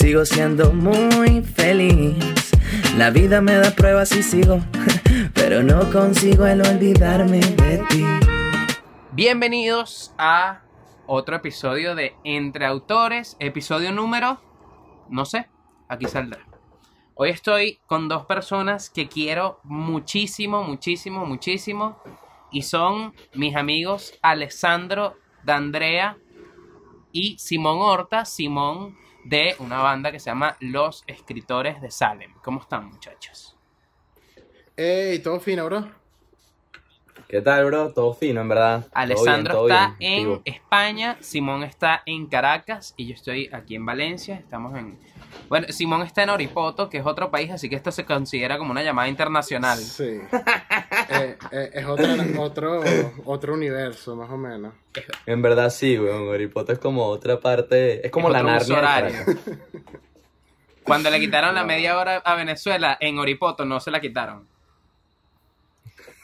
sigo siendo muy feliz. La vida me da pruebas y sigo, pero no consigo el olvidarme de ti. Bienvenidos a otro episodio de Entre Autores, episodio número, no sé, aquí saldrá. Hoy estoy con dos personas que quiero muchísimo, muchísimo, muchísimo. Y son mis amigos Alessandro D'Andrea y Simón Horta. Simón de una banda que se llama Los Escritores de Salem. ¿Cómo están, muchachos? Ey, todo fino, bro. ¿Qué tal, bro? Todo fino, en verdad. Alessandro está en España, Simón está en Caracas y yo estoy aquí en Valencia. Estamos en. Bueno, Simón está en Oripoto, que es otro país, así que esto se considera como una llamada internacional. Sí. Eh, eh, es otro, otro, otro universo, más o menos. En verdad sí, weón. Oripoto es como otra parte. Es como la Narnia. Cuando le quitaron la media hora a Venezuela, en Oripoto no se la quitaron.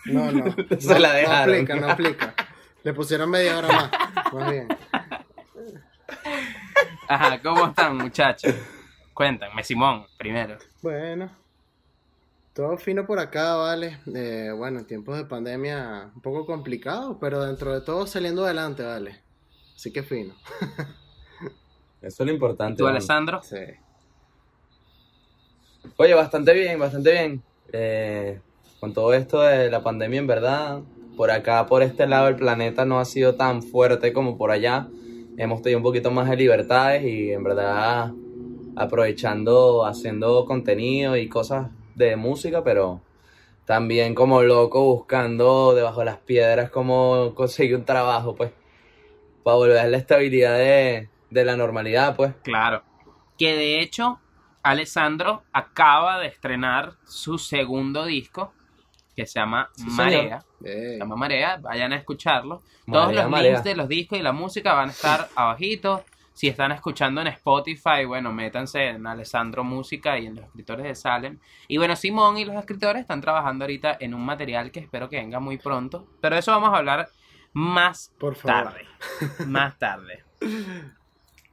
No, no. se la dejaron. No aplica, no aplica. Le pusieron media hora más. Más bien. Ajá, ¿cómo están, muchachos? Cuéntame, Simón, primero. Bueno, todo fino por acá, vale. Eh, bueno, en tiempos de pandemia un poco complicado, pero dentro de todo saliendo adelante, vale. Así que fino. Eso es lo importante. ¿Tú, Alessandro? Sí. Oye, bastante bien, bastante bien. Eh, con todo esto de la pandemia, en verdad, por acá, por este lado, el planeta no ha sido tan fuerte como por allá. Hemos tenido un poquito más de libertades y en verdad aprovechando, haciendo contenido y cosas de música, pero también como loco buscando debajo de las piedras cómo conseguir un trabajo, pues, para volver a la estabilidad de, de la normalidad, pues. Claro. Que de hecho, Alessandro acaba de estrenar su segundo disco que se llama Marea. Se llama Marea, vayan a escucharlo. Todos los links de los discos y la música van a estar abajito. Si están escuchando en Spotify, bueno, métanse en Alessandro Música y en los escritores de Salem. Y bueno, Simón y los escritores están trabajando ahorita en un material que espero que venga muy pronto. Pero eso vamos a hablar más tarde. Más tarde.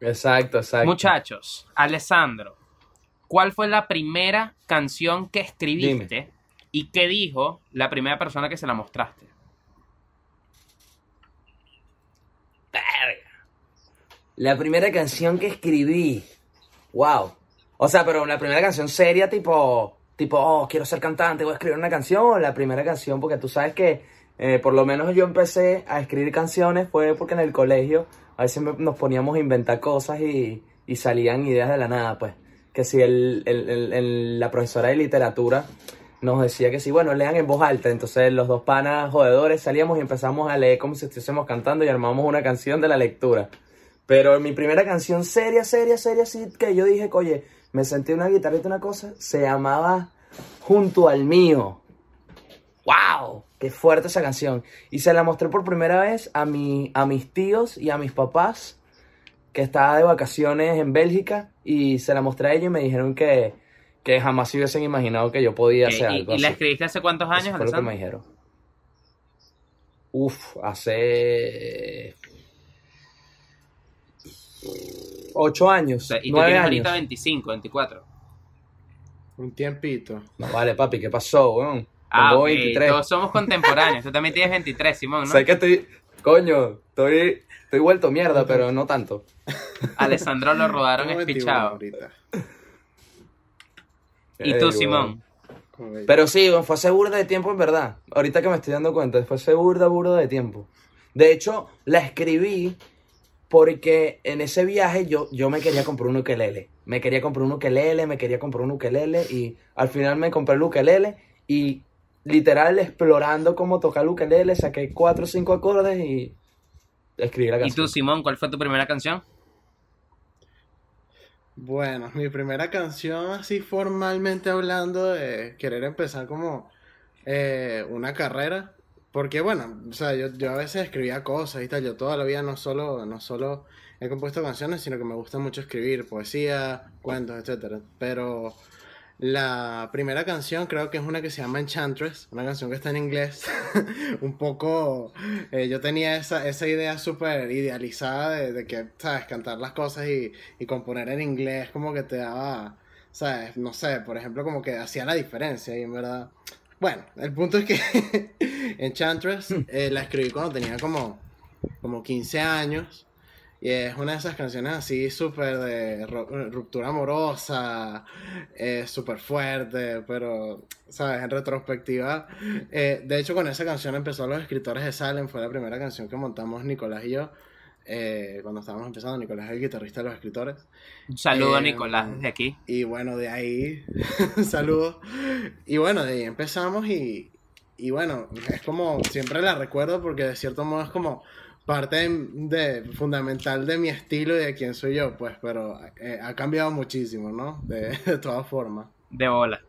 Exacto, exacto. Muchachos, Alessandro, ¿cuál fue la primera canción que escribiste? ¿Y qué dijo la primera persona que se la mostraste? La primera canción que escribí. Wow. O sea, pero la primera canción seria, tipo, tipo, oh, quiero ser cantante, voy a escribir una canción. La primera canción, porque tú sabes que, eh, por lo menos yo empecé a escribir canciones, fue porque en el colegio a veces nos poníamos a inventar cosas y, y salían ideas de la nada, pues. Que si el, el, la profesora de literatura nos decía que sí, bueno, lean en voz alta. Entonces los dos panas jodedores salíamos y empezamos a leer como si estuviésemos cantando y armamos una canción de la lectura. Pero mi primera canción seria, seria, seria, sí, que yo dije, oye, me sentí una guitarrita, una cosa, se llamaba Junto al mío. ¡Wow! ¡Qué fuerte esa canción! Y se la mostré por primera vez a, mi, a mis tíos y a mis papás, que estaba de vacaciones en Bélgica, y se la mostré a ellos y me dijeron que, que jamás se hubiesen imaginado que yo podía hacer algo ¿Y, la escribiste hace cuántos años, Eso fue lo que me dijeron. Uf, hace... Ocho años. y nueve tienes ahorita 25, 24. Un tiempito. No vale, papi, ¿qué pasó, weón? Ah, 23. todos somos contemporáneos. Tú también tienes 23, Simón, ¿no? Sé que estoy... Coño, estoy... Estoy vuelto mierda, pero no tanto. Alessandro lo rodaron espichado. ¿Y tú, Simón? Pero sí, fue hace burda de tiempo en verdad. Ahorita que me estoy dando cuenta, fue hace burda, burda de tiempo. De hecho, la escribí porque en ese viaje yo, yo me quería comprar un ukelele. Me quería comprar un ukelele, me quería comprar un ukelele y al final me compré el ukelele y literal explorando cómo tocar el ukelele, saqué cuatro o cinco acordes y escribí la canción. ¿Y tú, Simón, cuál fue tu primera canción? Bueno, mi primera canción, así formalmente hablando, de querer empezar como eh, una carrera. Porque bueno, o sea, yo, yo, a veces escribía cosas y tal. Yo toda la vida no solo, no solo he compuesto canciones, sino que me gusta mucho escribir poesía, cuentos, etcétera. Pero La primera canción creo que es una que se llama Enchantress, una canción que está en inglés. un poco, eh, yo tenía esa, esa idea súper idealizada de, que, ¿sabes? Cantar las cosas y, y, componer en inglés como que te daba, ¿sabes? No sé, por ejemplo, como que hacía la diferencia y en verdad... Bueno, el punto es que Enchantress eh, la escribí cuando tenía como, como 15 años. Y es una de esas canciones así súper de ruptura amorosa, eh, súper fuerte, pero, ¿sabes? En retrospectiva. Eh, de hecho, con esa canción empezó Los Escritores de Salem, fue la primera canción que montamos Nicolás y yo. Eh, cuando estábamos empezando, Nicolás es el guitarrista de los escritores. Un saludo a Nicolás desde aquí. Y bueno, de ahí, saludo. Y bueno, de ahí empezamos y, y bueno, es como, siempre la recuerdo porque de cierto modo es como parte de, fundamental de mi estilo y de quién soy yo, pues, pero eh, ha cambiado muchísimo, ¿no? De, todas formas. De bola.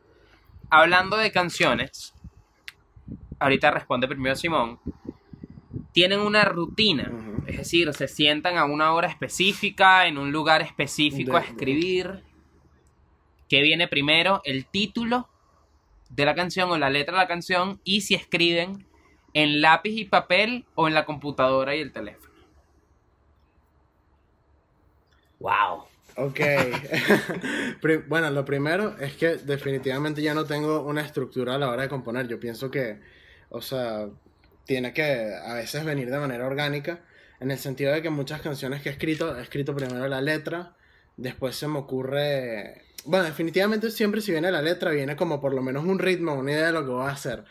Hablando de canciones, ahorita responde primero Simón. Tienen una rutina, es decir, se sientan a una hora específica, en un lugar específico a escribir. ¿Qué viene primero? El título de la canción o la letra de la canción y si escriben en lápiz y papel o en la computadora y el teléfono. Wow. Ok. bueno, lo primero es que definitivamente ya no tengo una estructura a la hora de componer. Yo pienso que, o sea, tiene que a veces venir de manera orgánica, en el sentido de que muchas canciones que he escrito, he escrito primero la letra, después se me ocurre... Bueno, definitivamente siempre si viene la letra, viene como por lo menos un ritmo, una idea de lo que voy a hacer.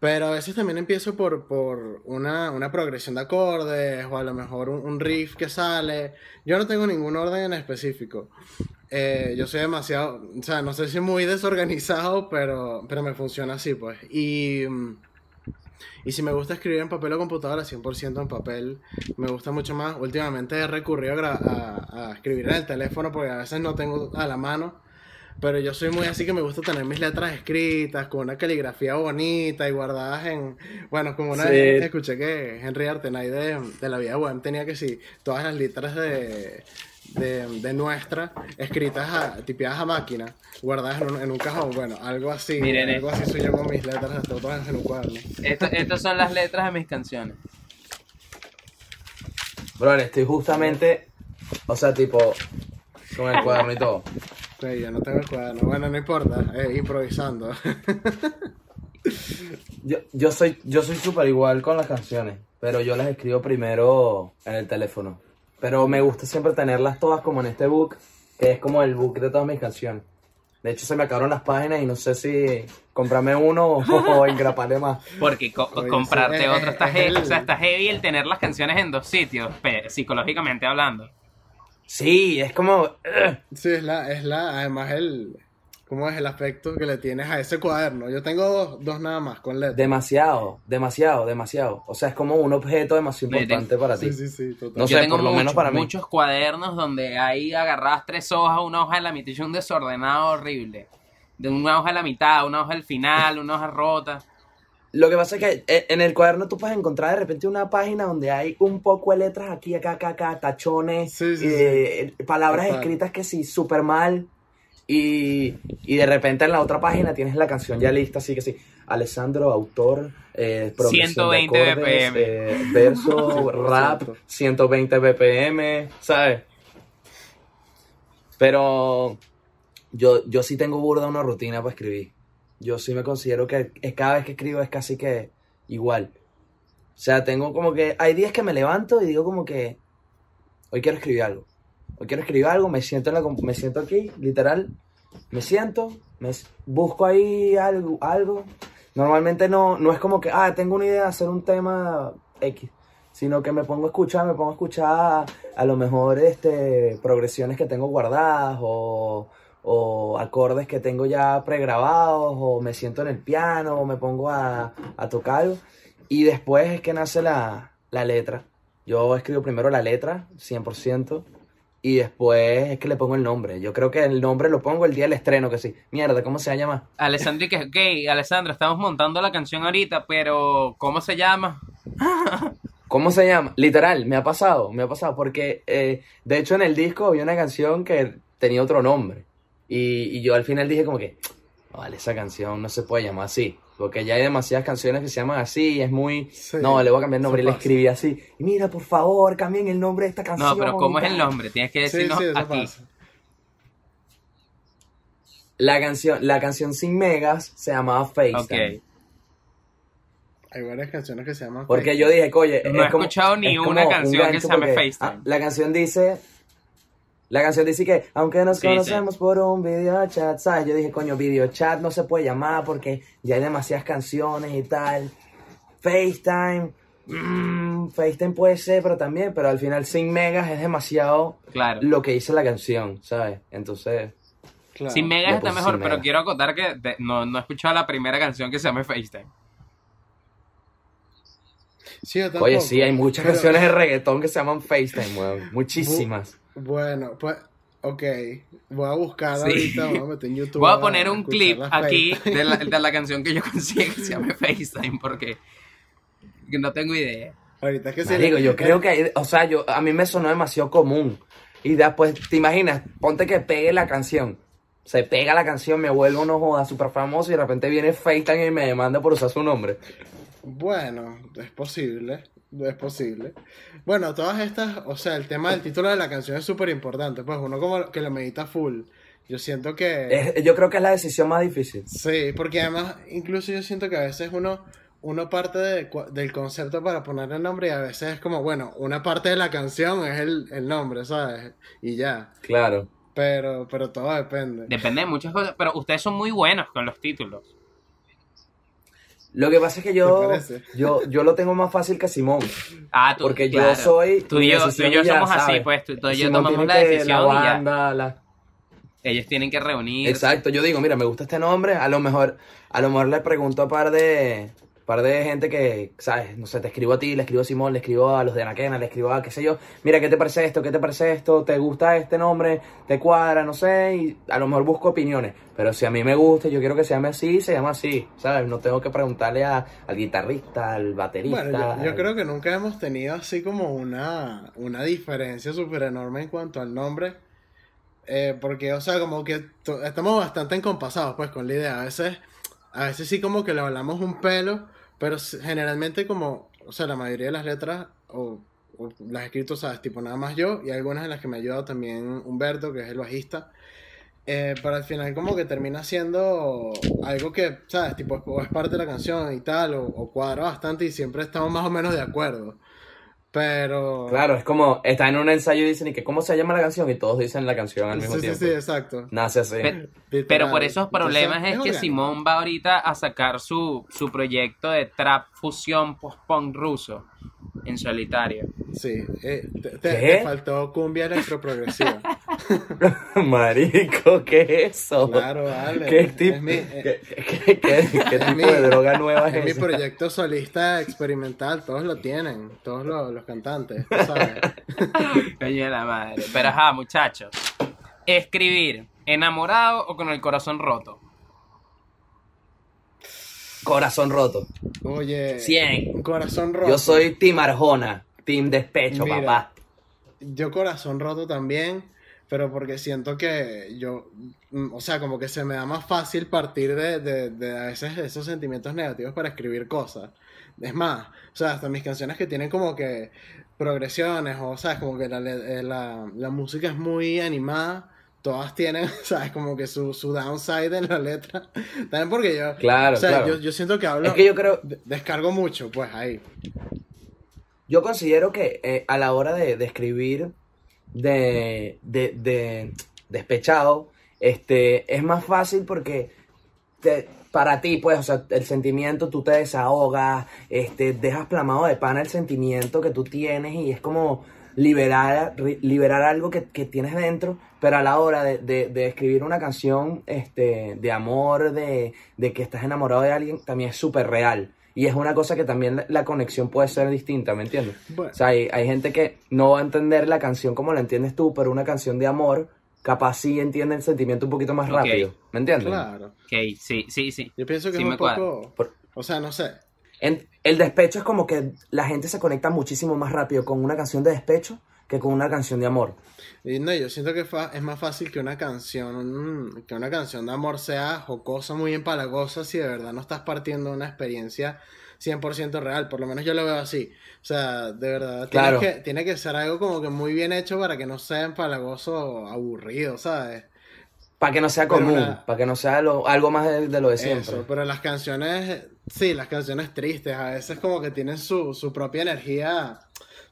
Pero a veces también empiezo por, por una, una, progresión de acordes o a lo mejor un, riff que sale. Yo no tengo ningún orden en específico. Eh, yo soy demasiado, o sea, no sé si muy desorganizado, pero, pero me funciona así, pues. Y, y si me gusta escribir en papel o computadora, 100% en papel, me gusta mucho más. Últimamente he recurrido a, a, a escribir en el teléfono porque a veces no tengo a la mano. Pero yo soy muy así que me gusta tener mis letras escritas con una caligrafía bonita y guardadas en. Bueno, como una vez escuché que Henry Artenay de, de la vida web tenía que sí, todas las letras de, de, nuestra escritas a, tipiadas a máquina, guardadas en un, cajón. Bueno, algo así. Miren algo así soy yo con mis letras todas en un cuaderno. estas son las letras de mis canciones. Bro, estoy justamente. O sea, tipo. Con el cuaderno y todo yo no tengo el cuaderno. Bueno, no importa, eh, improvisando. yo, yo soy yo soy súper igual con las canciones, pero yo las escribo primero en el teléfono. Pero me gusta siempre tenerlas todas como en este book, que es como el book de todas mis canciones. De hecho, se me acabaron las páginas y no sé si comprarme uno o, engraparle más. Porque comprarte otro está, heavy, o sea, está heavy el tener las canciones en dos sitios, psicológicamente hablando. Sí, es como... Sí, es la, es la, además el, ¿cómo es el afecto que le tienes a ese cuaderno? Yo tengo dos, dos nada más con letras. Demasiado, demasiado, demasiado. O sea, es como un objeto demasiado importante para ti. Sí, sí, sí, total. No sé, tengo por lo menos para mí. muchos cuadernos donde ahí agarras tres hojas, una hoja en la mitad y un desordenado horrible. De una hoja en la mitad, una hoja al final, una hoja rota. Lo que pasa es que eh, en el cuaderno tú puedes encontrar de repente una página donde hay un poco de letras aquí, acá, acá, acá, tachones, eh, palabras escritas que sí, súper mal. Y, de repente en la otra página tienes la canción ya lista, así que sí. Alessandro, autor, eh, 120 BPM. Eh, verso, rap, 120 BPM, ¿sabes? Pero yo, yo sí tengo burda una rutina para escribir yo sí me considero que cada vez que escribo es casi que igual. O sea, tengo como que, hay días que me levanto y digo como que, hoy quiero escribir algo. Hoy quiero escribir algo, me siento, en la, me siento aquí, literal, me siento, me busco ahí algo, algo. Normalmente no, no es como que, ah, tengo una idea de hacer un tema X, sino que me pongo a escuchar, me pongo a escuchar a lo mejor este, progresiones que tengo guardadas o o acordes que tengo ya pregrabados, o me siento en el piano, o me pongo a, a tocar Y después es que nace la, la, letra. Yo escribo primero la letra, 100%, y después es que le pongo el nombre. Yo creo que el nombre lo pongo el día del estreno, que sí. Mierda, ¿cómo se llama? Alessandro, que ok, Alessandro, estamos montando la canción ahorita, pero ¿cómo se llama? ¿Cómo se llama? Literal, me ha pasado, me ha pasado, porque eh, de hecho en el disco había una canción que tenía otro nombre Y, yo al final dije como que, vale, esa canción no se puede llamar así. Porque ya hay demasiadas canciones que se llaman así y es muy... no, le voy a cambiar el nombre y le escribí así. Mira, por favor, cambien el nombre de esta canción. No, pero ¿cómo es el nombre? Tienes que decirnos aquí. La canción, la canción sin megas se llamaba FaceTime. Ok. Hay varias canciones que se llaman Porque yo dije, oye, no he escuchado ni una canción que se llame FaceTime. Ah, la canción dice la canción dice que, aunque nos conocemos por un video chat, ¿sabes? Yo dije, coño, video chat no se puede llamar porque ya hay demasiadas canciones y tal. FaceTime, mmm, FaceTime puede ser, pero también, pero al final 100 megas es demasiado claro. lo que dice la canción, ¿sabes? Entonces... Claro. 100 megas está mejor, pero quiero acotar que no, no he escuchado la primera canción que se llame FaceTime. Sí, Oye, sí, hay muchas canciones de reggaetón que se llaman FaceTime, weón. Muchísimas. Bueno, pues, ok. Voy a buscar ahorita, voy a meter en YouTube. Voy a poner un clip aquí de la, de la, canción que yo consigo que se llama FaceTime porque no tengo idea. Ahorita es que se digo, yo creo que, o sea, yo a mí me sonó demasiado común. Y después, ¿te imaginas? Ponte que pegue la canción. Se pega la canción, me vuelvo uno joda súper famoso y de repente viene FaceTime y me demanda por usar su nombre. Bueno, es posible es posible. Bueno, todas estas, o sea, el tema del título de la canción es súper importante, pues uno como que lo medita full. Yo siento que... yo creo que es la decisión más difícil. Sí, porque además, incluso yo siento que a veces uno, uno parte del concepto para ponerle el nombre y a veces es como, bueno, una parte de la canción es el, el nombre, ¿sabes? Y ya. Claro. Pero, pero todo depende. Depende de muchas cosas, pero ustedes son muy buenos con los títulos. Lo que pasa es que yo, yo, yo lo tengo más fácil que Simón. Ah, tú, Porque yo soy. Tú y yo, somos así, pues. Tú, y yo tomamos la decisión. y ya. Ellos tienen que reunir. Exacto, yo digo, mira, me gusta este nombre. A lo mejor, a lo mejor le pregunto a par de, par de gente que, ¿sabes? No sé, te escribo a ti, le escribo a Simón, le escribo a los de Anaquena, le escribo a qué sé yo. Mira, ¿qué te parece esto? ¿Qué te parece esto? ¿Te gusta este nombre? ¿Te cuadra? No sé. Y a lo mejor busco opiniones. Pero si a mí me gusta, yo quiero que se llame así, se llama así, ¿sabes? No tengo que preguntarle a, al guitarrista, al baterista. Bueno, yo, creo que nunca hemos tenido así como una, una diferencia súper enorme en cuanto al nombre. Eh, porque, o sea, como que estamos bastante encompasados, pues, con la idea. A veces, a veces sí como que le hablamos un pelo, pero generalmente como, o sea, la mayoría de las letras, o, las he escrito, ¿sabes? Tipo, nada más yo, y algunas de las que me ha ayudado también Humberto, que es el bajista. Eh, pero al final como que termina siendo algo que, ¿sabes? Tipo, es parte de la canción y tal, o, o cuadra bastante y siempre estamos más o menos de acuerdo. Pero. Claro, es como. Está en un ensayo y dicen, ¿y que cómo se llama la canción? Y todos dicen la canción al mismo tiempo. Sí, sí, exacto. Nace así. Pero, por esos problemas es, que Simón va ahorita a sacar su, su proyecto de trap fusión post-punk ruso en solitario. Sí, eh, te, faltó cumbia electroprogresiva. Marico, ¿qué es eso? Claro, vale. ¿Qué, tipo, ¿qué, qué, tipo de droga nueva es, es mi proyecto solista experimental, todos lo tienen, todos los, cantantes, ¿sabes? Coño la madre. Pero ajá, muchachos. Escribir, ¿enamorado o con el corazón roto? Corazón roto. Oye. 100. Corazón roto. Yo soy Team Arjona, Team Despecho, papá. Yo corazón roto también, pero porque siento que yo, o sea, como que se me da más fácil partir de, de, de a veces esos sentimientos negativos para escribir cosas. Es más, o sea, hasta mis canciones que tienen como que progresiones, o sea, como que la, la, la música es muy animada todas tienen, ¿sabes? Como que su, su downside en la letra. También porque yo. Claro, o sea, claro. Yo, yo, siento que hablo. Es que yo creo. Descargo mucho, pues ahí. Yo considero que eh, a la hora de, de escribir de, de, de, despechado, este, es más fácil porque te, para ti, pues, o sea, el sentimiento, tú te desahogas, este, dejas plamado de pana el sentimiento que tú tienes y es como liberar, liberar algo que, tienes dentro, pero a la hora de, escribir una canción este, de amor, de, que estás enamorado de alguien, también es súper real. Y es una cosa que también la, conexión puede ser distinta, ¿me entiendes? O sea, hay, gente que no va a entender la canción como la entiendes tú, pero una canción de amor capaz sí entiende el sentimiento un poquito más rápido, ¿me entiendes? Claro. Ok, sí, sí, sí. Yo pienso que es un poco... O sea, no sé, el despecho es como que la gente se conecta muchísimo más rápido con una canción de despecho que con una canción de amor. Y no, yo siento que es más fácil que una canción, que una canción de amor sea jocosa, muy empalagosa, si de verdad no estás partiendo una experiencia 100% real, por lo menos yo lo veo así. O sea, de verdad, tiene, que, tiene que ser algo como que muy bien hecho para que no sea empalagoso o aburrido, ¿sabes? Para que no sea común, para que no sea algo más de, lo de siempre. Eso, pero las canciones, sí, las canciones tristes, a veces como que tienen su, su propia energía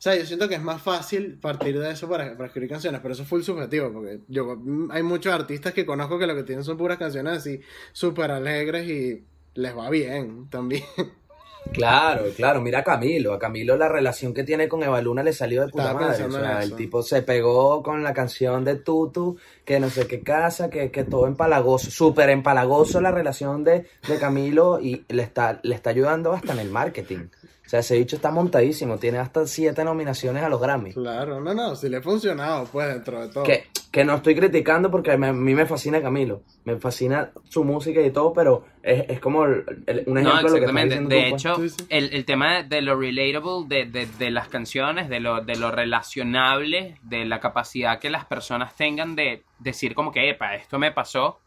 sea, yo siento que es más fácil partir de eso para, para escribir canciones, pero eso fue el subjetivo, porque yo hay muchos artistas que conozco que lo que tienen son puras canciones así súper alegres y les va bien también. Claro, claro, mira a Camilo, a Camilo la relación que tiene con Eva Luna le salió de puta madre, o sea, el tipo se pegó con la canción de Tutu, que no sé qué casa, que, que todo empalagoso, súper empalagoso la relación de, de Camilo y le está, le está ayudando hasta en el marketing. O sea, ese bicho está montadísimo, tiene hasta siete nominaciones a los Grammy. Claro, no, no, si le ha funcionado, pues, dentro de todo. Que, que no estoy criticando porque a mí me fascina Camilo, me fascina su música y todo, pero es, es como un ejemplo no, de lo que De pues. hecho, El, el, tema de lo relatable de, de, de, las canciones, de lo, de lo relacionable, de la capacidad que las personas tengan de decir como que, epa, esto me pasó,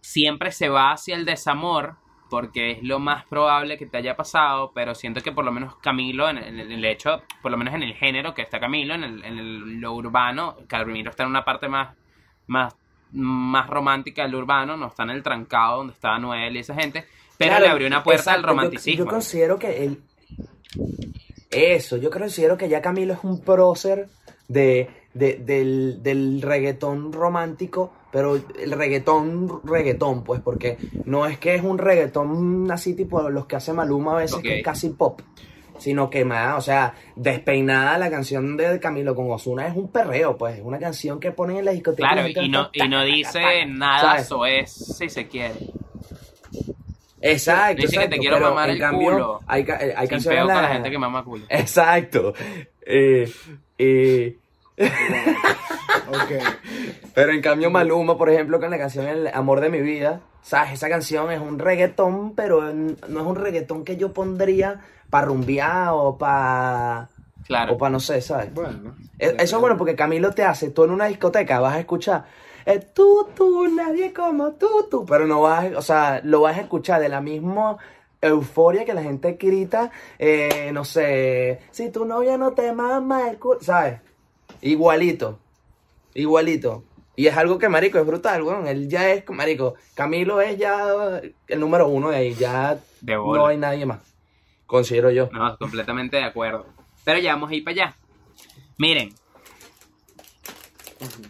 siempre se va hacia el desamor porque es lo más probable que te haya pasado, pero siento que por lo menos Camilo, en, el hecho, por lo menos en el género que está Camilo, en, el, en lo urbano, Camilo está en una parte más, más, más romántica del urbano, no está en el trancado donde estaba Noel y esa gente, pero le abrió una puerta al romanticismo. Yo, considero que él... Eso, yo considero que ya Camilo es un prócer de, del, del reggaetón romántico pero el reggaetón, reggaetón, pues, porque no es que es un reggaetón así tipo los que hace Maluma a veces, que es casi pop, sino que más, o sea, despeinada la canción de Camilo con Osuna es un perreo, pues, es una canción que ponen en la discoteca. Claro, y, no, y no dice nada, eso es, si se quiere. Exacto, dice que te quiero mamar el culo. Hay, hay, hay canciones con la gente que mama culo. Exacto. Eh, eh, Pero en cambio Maluma, por ejemplo, con la canción El amor de mi vida, ¿sabes? Esa canción es un reggaetón, pero no es un reggaetón que yo pondría para rumbear o para... Claro. O para no sé, ¿sabes? Bueno. E, eso es bueno porque Camilo te hace, tú en una discoteca vas a escuchar eh, tú, tú, nadie como tú, tú, pero no vas, o sea, lo vas a escuchar de la misma euforia que la gente grita, eh, no sé, si tu novia no te mama el culo, ¿sabes? Igualito. Igualito. Y es algo que, marico, es brutal, weón. Él ya es, marico, Camilo es ya el número uno de ahí. Ya no hay nadie más. Considero yo. No, completamente de acuerdo. Pero ya vamos a ir para allá. Miren.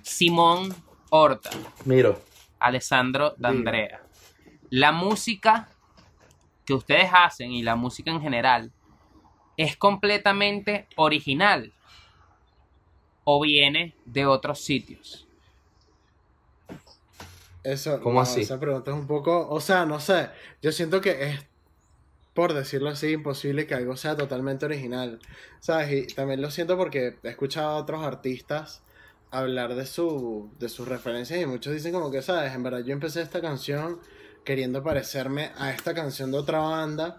Simón Horta. Miro. Alessandro D'Andrea. La música que ustedes hacen y la música en general es completamente original o viene de otros sitios? Eso, ¿Cómo así? Esa pregunta es un poco, o sea, no sé, yo siento que es, por decirlo así, imposible que algo sea totalmente original, ¿sabes? Y también lo siento porque he escuchado a otros artistas hablar de, su, de sus referencias y muchos dicen como que, ¿sabes? En verdad yo empecé esta canción queriendo parecerme a esta canción de otra banda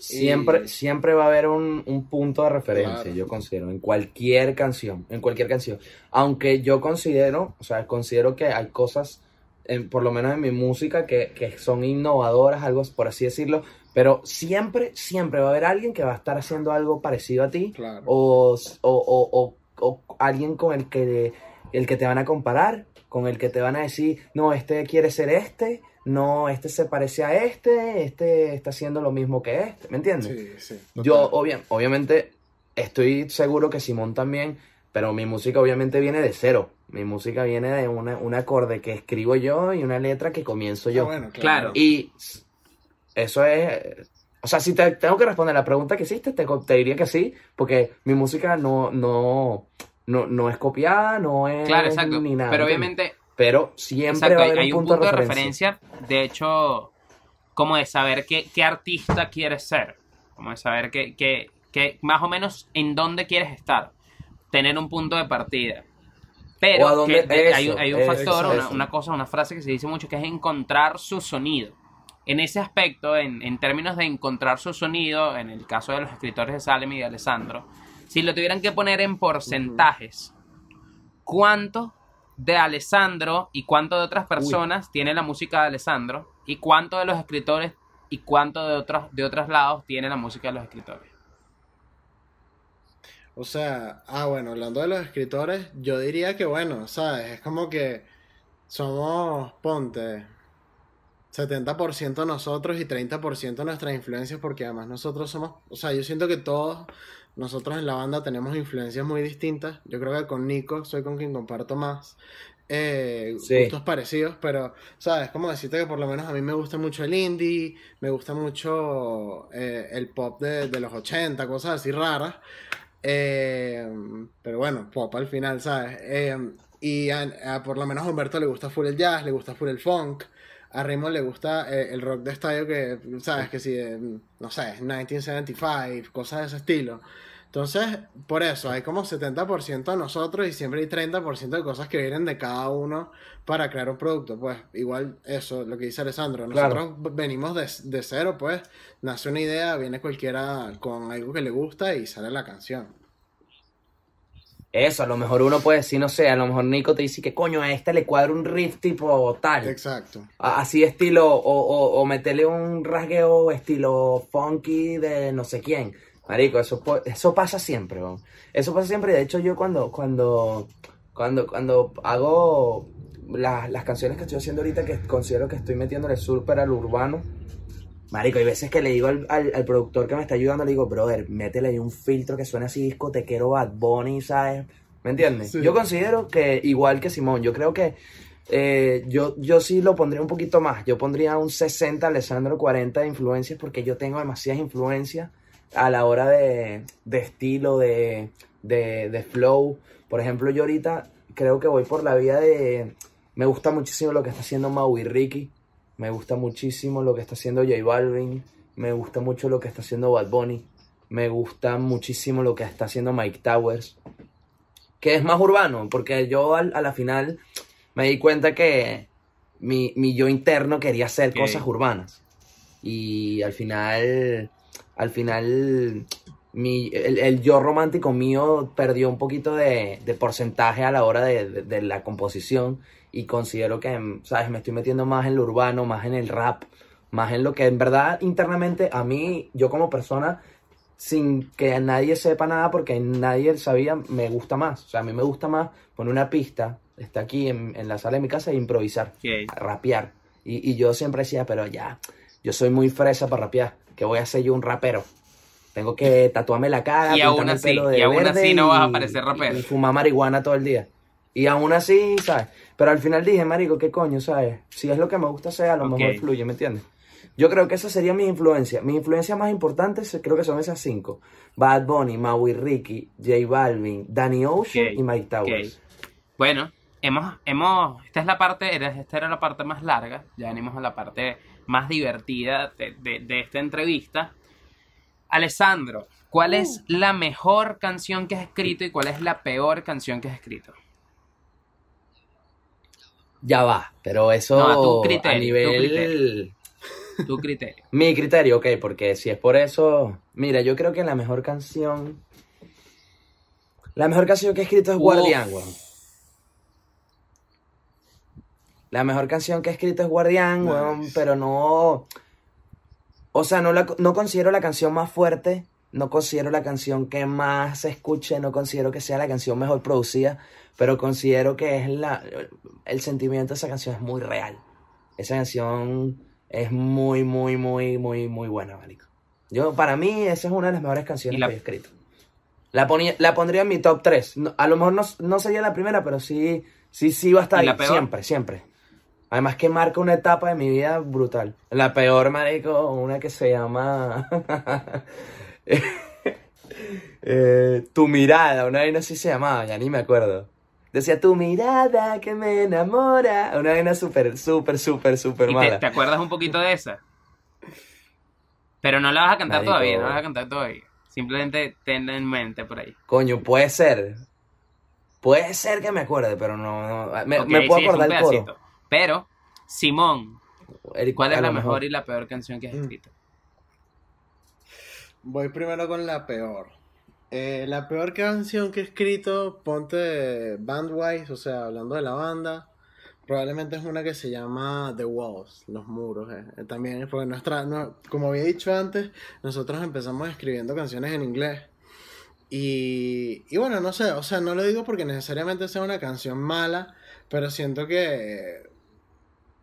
Siempre, siempre va a haber un, punto de referencia, yo considero, en cualquier canción, en cualquier canción. Aunque yo considero, o sea, considero que hay cosas, por lo menos en mi música, que, son innovadoras, algo por así decirlo, pero siempre, siempre va a haber alguien que va a estar haciendo algo parecido a ti, o, o, o, alguien con el que, el que te van a comparar, con el que te van a decir, no, este quiere ser este, no, este se parece a este, este está haciendo lo mismo que este, ¿me entiendes? Sí, sí. Yo, obviamente, estoy seguro que Simón también, pero mi música obviamente viene de cero. Mi música viene de una, un acorde que escribo yo y una letra que comienzo yo. Ah, claro. Y eso es... O sea, si te tengo que responder la pregunta que hiciste, te, te diría que sí, porque mi música no, no, no, no es copiada, no es claro, exacto. ni nada. Pero obviamente pero siempre va a haber hay, un, punto, de referencia. De hecho, como de saber qué, qué artista quieres ser, como de saber que, que, más o menos en dónde quieres estar, tener un punto de partida. Pero hay, un factor, una, cosa, una frase que se dice mucho, que es encontrar su sonido. En ese aspecto, en, en términos de encontrar su sonido, en el caso de los escritores de Salem y de Alessandro, Si lo tuvieran que poner en porcentajes, ¿cuánto de Alessandro y cuánto de otras personas tiene la música de Alessandro? ¿Y cuánto de los escritores y cuánto de otros, de otros lados tiene la música de los escritores? O sea, ah, bueno, hablando de los escritores, yo diría que, bueno, ¿sabes? Es como que somos, ponte, 70% nosotros y 30% nuestras influencias, porque además nosotros somos, o sea, yo siento que todos nosotros en la banda tenemos influencias muy distintas. Yo creo que con Nico soy con quien comparto más eh, gustos parecidos, pero, ¿sabes? Como decirte que por lo menos a mí me gusta mucho el indie, me gusta mucho eh, el pop de, de, los 80, cosas así raras. Eh, pero bueno, pop al final, ¿sabes? Y por lo menos a Humberto le gusta full el jazz, le gusta full el funk. A Raymond le gusta eh, el rock de estadio que, ¿sabes? Que si, no sé, 1975, cosas de ese estilo. Entonces, por eso, hay como 70% de nosotros y siempre hay 30% de cosas que vienen de cada uno para crear un producto. Pues igual eso, lo que dice Alessandro, nosotros venimos de, de, cero, pues nace una idea, viene cualquiera con algo que le gusta y sale la canción. Eso, a lo mejor uno puede decir, no sé, a lo mejor Nico te dice que coño a este le cuadra un riff tipo tal. Exacto. Así estilo, o, o, o meterle un rasgueo estilo funky de no sé quién Marico, eso, eso pasa siempre, Eso pasa siempre. De hecho, yo cuando, cuando, cuando, cuando hago las canciones que estoy haciendo ahorita, que considero que estoy metiéndole súper al urbano, Marico, hay veces que le digo al, al, productor que me está ayudando, le digo, brother, métele ahí un filtro que suene así discotequero Bad Bunny, ¿sabes? ¿Me entiendes? Yo considero que, igual que Simón, yo creo que eh, yo, yo sí lo pondría un poquito más. Yo pondría un 60, Alessandro 40 de influencias, porque yo tengo demasiadas influencias a la hora de, estilo, de, de, flow. Por ejemplo, yo ahorita creo que voy por la vía de... Me gusta muchísimo lo que está haciendo Maui Ricky. Me gusta muchísimo lo que está haciendo J Balvin. Me gusta mucho lo que está haciendo Bad Bunny. Me gusta muchísimo lo que está haciendo Mike Towers. Que es más urbano, porque yo a la final me di cuenta que mi, yo interno quería hacer cosas urbanas. Y al final al final mi, el, yo romántico mío perdió un poquito de, porcentaje a la hora de, la composición y considero que, ¿sabes? Me estoy metiendo más en lo urbano, más en el rap, más en lo que en verdad internamente a mí, yo como persona, sin que nadie sepa nada porque nadie sabía, me gusta más. O sea, a mí me gusta más poner una pista, está aquí en, la sala de mi casa e improvisar, rapear. Y, y yo siempre decía, pero ya, yo soy muy fresa para rapear que voy a ser yo un rapero. Tengo que tatuarme la cara, y aún así, pelo de y aún así no vas a parecer rapero. Y, fumar marihuana todo el día. Y aún así, ¿sabes? Pero al final dije, marico, ¿qué coño, sabes? Si es lo que me gusta hacer, a lo mejor fluye, ¿me entiendes? Yo creo que esa sería mi influencia. Mis influencias más importantes creo que son esas cinco. Bad Bunny, Maui Ricky, J Balvin, Danny Ocean y Mike Towers. Bueno, hemos, hemos, esta es la parte, esta era la parte más larga, ya venimos a la parte más divertida de, esta entrevista. Alessandro, ¿cuál es uh. la mejor canción que has escrito y cuál es la peor canción que has escrito? Ya va, pero eso a tu criterio, nivel... Tu criterio. Mi criterio, ok, porque si es por eso... Mira, yo creo que la mejor canción... La mejor canción que he escrito es Guardián, La mejor canción que he escrito es Guardián, pero no. O sea, no, la, no considero la canción más fuerte, no considero la canción que más se escuche, no considero que sea la canción mejor producida, pero considero que es la. El sentimiento de esa canción es muy real. Esa canción es muy, muy, muy, muy, muy buena, marico. Yo, para mí, esa es una de las mejores canciones que he escrito. La, ponía, la pondría en mi top 3. a lo mejor no, no, sería la primera, pero sí, sí, sí va a estar ahí. Siempre, siempre. Además que marca una etapa de mi vida brutal. La peor, marico, una que se llama... Eh, tu mirada, una vaina así se llamaba, ya ni me acuerdo. Decía, tu mirada que me enamora. Una vaina súper, súper, súper, súper mala. Te, acuerdas un poquito de esa? Pero no la vas a cantar todavía, no la vas a cantar todavía. Simplemente tenla en mente por ahí. Coño, puede ser. Puede ser que me acuerde, pero no. Me, puedo acordar el coro. Pero, Simón, ¿cuál es la mejor y la peor canción que has mm. escrito? Voy primero con la peor. Eh, la peor canción que he escrito, ponte bandwise, o sea, hablando de la banda, probablemente es una que se llama The Walls, los muros. Eh. También, porque nuestra, como había dicho antes, nosotros empezamos escribiendo canciones en inglés. Y, y bueno, no sé, o sea, no lo digo porque necesariamente sea una canción mala, pero siento que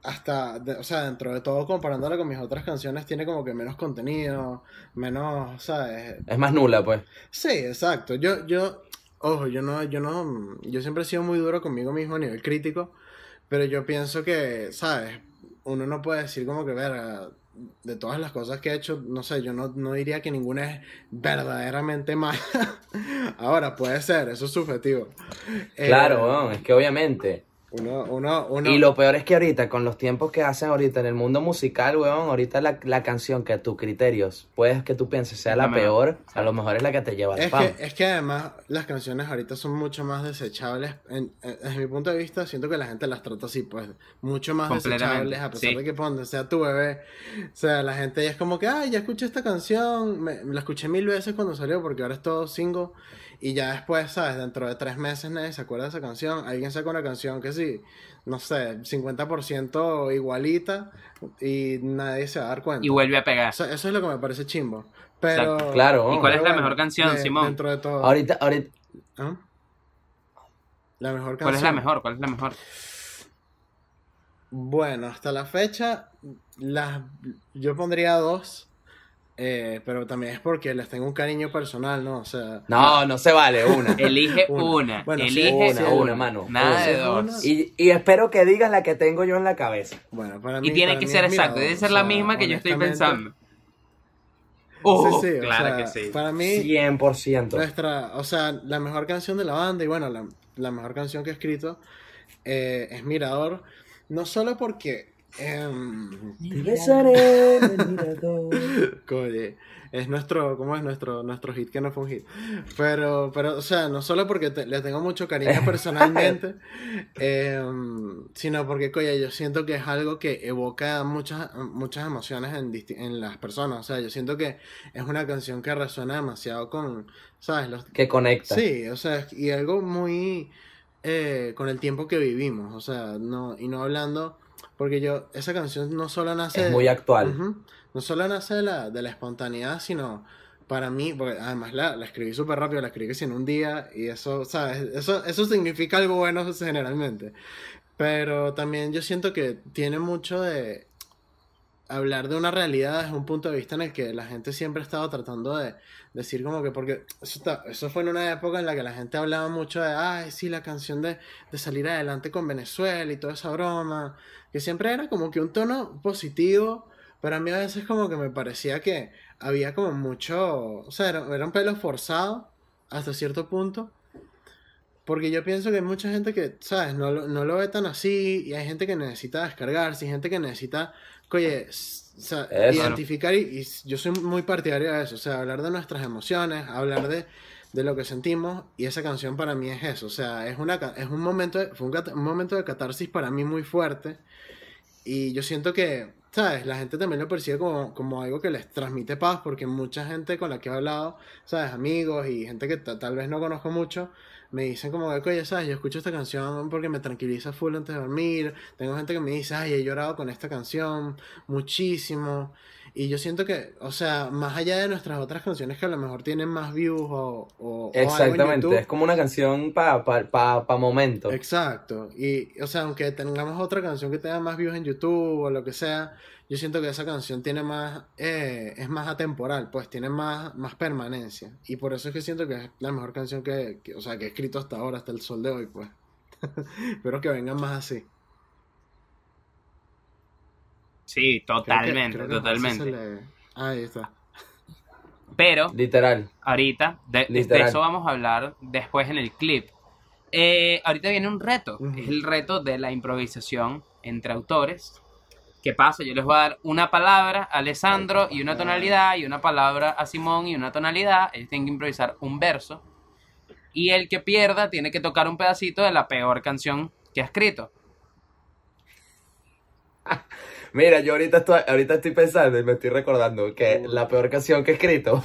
hasta, o sea, dentro de todo, comparándola con mis otras canciones, tiene como que menos contenido, menos, ¿sabes? Es más nula, pues. Sí, exacto. Yo, yo, ojo, yo no, yo no, yo siempre he sido muy duro conmigo mismo a nivel crítico, pero yo pienso que, ¿sabes? Uno no puede decir como que, ver, de todas las cosas que he hecho, no sé, yo no, no diría que ninguna es verdaderamente mala. Ahora, puede ser, eso es subjetivo. Claro, eh, es que obviamente uno, uno, uno... Y lo peor es que ahorita, con los tiempos que hacen ahorita en el mundo musical, weón, ahorita la, la canción que a tus criterios puedes que tú pienses sea la, peor, a lo mejor es la que te lleva al es Que, es que además las canciones ahorita son mucho más desechables. En, desde mi punto de vista, siento que la gente las trata así, pues, mucho más desechables, a pesar de que ponte, sea tu bebé. O sea, la gente ya es como que, ay, ya escuché esta canción, me, la escuché mil veces cuando salió porque ahora es todo single. Y ya después, ¿sabes? Dentro de tres meses nadie se acuerda de esa canción. Alguien saca una canción que sí, no sé, 50% igualita y nadie se va a dar cuenta. Y vuelve a pegar. eso es lo que me parece chimbo. Pero, claro. ¿Y cuál es la mejor canción, Simón? Dentro de todo. Ahorita, ahorita. ¿Ah? La mejor canción. ¿Cuál es la mejor? ¿Cuál es la mejor? Bueno, hasta la fecha, las, yo pondría dos. Eh, pero también es porque les tengo un cariño personal, ¿no? O sea. No, no se vale, una. Elige una. Elige una, una, mano. Nada de dos. Y, y, espero que digas la que tengo yo en la cabeza. Bueno, para mí. Y tiene que ser exacto, debe ser la misma que yo estoy pensando. Oh, sí, sí, claro que sí. Para mí. 100%. Nuestra, o sea, la mejor canción de la banda y bueno, la, la mejor canción que he escrito eh, es Mirador. No solo porque Te besaré es nuestro, ¿cómo es nuestro, nuestro hit que no fue un hit? Pero, pero, o sea, no solo porque le tengo mucho cariño personalmente, em, sino porque, coño, yo siento que es algo que evoca muchas, muchas emociones en, en las personas. O sea, yo siento que es una canción que resuena demasiado con, ¿sabes? Los, que conecta. Sí, o sea, y algo muy eh, con el tiempo que vivimos. O sea, no, y no hablando porque yo, esa canción no solo nace... Es muy actual. no solo nace de la, de la espontaneidad, sino para mí, porque además la, la escribí súper rápido, la escribí en un día y eso, ¿sabes? Eso, eso significa algo bueno generalmente. Pero también yo siento que tiene mucho de hablar de una realidad desde un punto de vista en el que la gente siempre ha estado tratando de decir como que, porque eso, eso fue en una época en la que la gente hablaba mucho de, ay, sí, la canción de, de salir adelante con Venezuela y toda esa broma, que siempre era como que un tono positivo, pero a mí a veces como que me parecía que había como mucho, o sea, era, un pelo forzado hasta cierto punto. Porque yo pienso que hay mucha gente que, ¿sabes? No, no lo ve tan así y hay gente que necesita descargarse y gente que necesita, oye, identificar y, yo soy muy partidario de eso, o sea, hablar de nuestras emociones, hablar de, de, lo que sentimos y esa canción para mí es eso, o sea, es, una, es un, momento fue un, un momento de catarsis para mí muy fuerte y yo siento que, ¿sabes? La gente también lo percibe como, como algo que les transmite paz, porque mucha gente con la que he hablado, ¿sabes? Amigos y gente que tal vez no conozco mucho, me dicen como que, oye, ¿sabes? Yo escucho esta canción porque me tranquiliza full antes de dormir. Tengo gente que me dice, ay, he llorado con esta canción muchísimo. Y yo siento que, o sea, más allá de nuestras otras canciones que a lo mejor tienen más views o... o Exactamente, es como una canción para pa, pa, pa momentos. Exacto. Y, o sea, aunque tengamos otra canción que tenga más views en YouTube o lo que sea, yo siento que esa canción tiene más, eh, es más atemporal, pues tiene más, más permanencia. Y por eso es que siento que es la mejor canción que, que o sea, que he escrito hasta ahora, hasta el sol de hoy, pues. Espero que vengan más así. Sí, totalmente, totalmente. Ahí está. Pero, literal. Ahorita, de, eso vamos a hablar después en el clip. Eh, ahorita viene un reto, es el reto de la improvisación entre autores. ¿Qué pasa? Yo les voy a dar una palabra a Alessandro y una tonalidad, y una palabra a Simón y una tonalidad. Ellos tienen que improvisar un verso. Y el que pierda tiene que tocar un pedacito de la peor canción que ha escrito. Mira, yo ahorita estoy, ahorita estoy pensando y me estoy recordando que la peor canción que he escrito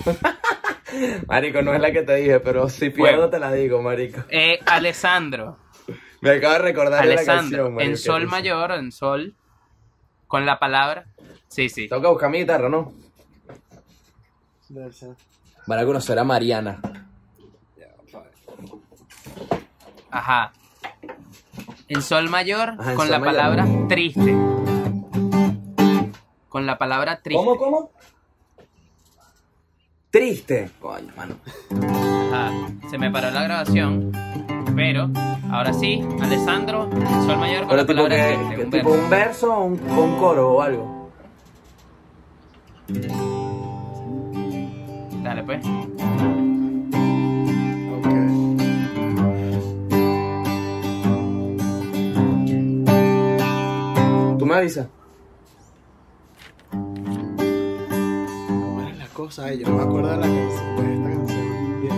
Marico, no es la que te dije, pero si pierdo te la digo, marico. Eh, Alessandro. Me acabo de recordar la canción, en sol mayor, en sol, con la palabra. Sí, sí. Tengo que buscar mi guitarra, ¿no? Van a conocer a Mariana. Ajá. En sol mayor, con la palabra triste. Con la palabra triste. ¿Cómo, cómo? Triste. Coño, mano. Ajá. Se me paró la grabación. Pero, ahora sí, Alessandro, sol mayor con la palabra triste. un tipo verso. un verso o un, coro o algo. Dale, pues. ¿Tú me avisas? Cosa, yo no me acuerdo de la canción, de esta canción. Bien.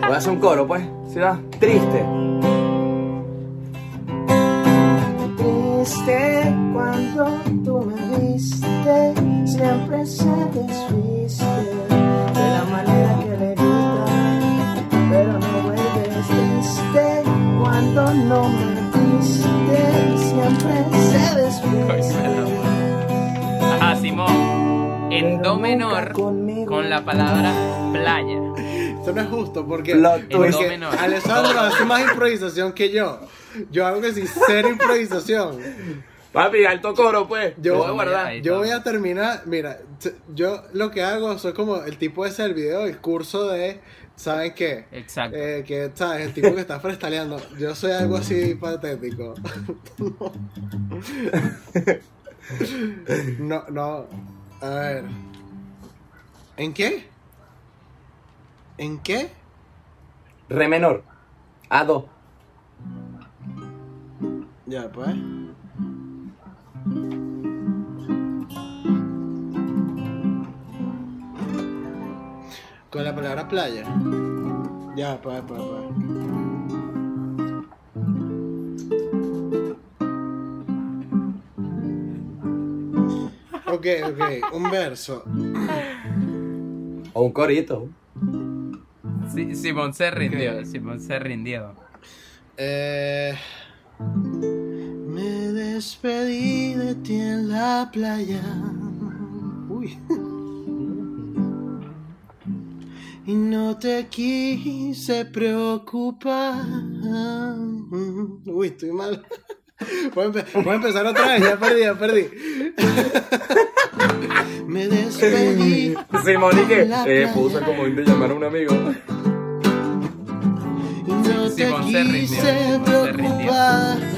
Voy a hacer un coro, pues. ¿Sí va? Triste. Triste cuando tú me viste, siempre se desviste de la manera que cuando no me viste, siempre se. Ajá, Simón. En do menor con la palabra playa. Esto no es justo porque, Alessandro hace más improvisación que yo. Yo hago que sin ser improvisación. Papi, alto coro, pues. Yo, voy a guardar. yo voy a terminar. Mira, yo lo que hago, soy como el tipo ese del video, el curso de ¿Saben qué? Exacto. Eh, que, ¿sabes? El tipo que está freestaleando. Yo soy algo así patético. no, no. A ver. ¿En qué? ¿En qué? Re menor. A2. Ya, pues. Con la palabra playa. Ya, pues, pues, pues. Ok, ok, un verso. O un corito. Sí, Simón se rindió, Simón se rindió. Eh, me despedí de ti en la playa. Uy. Y no te quise preocupar. Uy, estoy mal. Voy a, empezar otra vez, ya perdí, ya perdí. Me despedí. Sí, Monique, eh, puso como de llamar a un amigo. Y no te quise preocupar.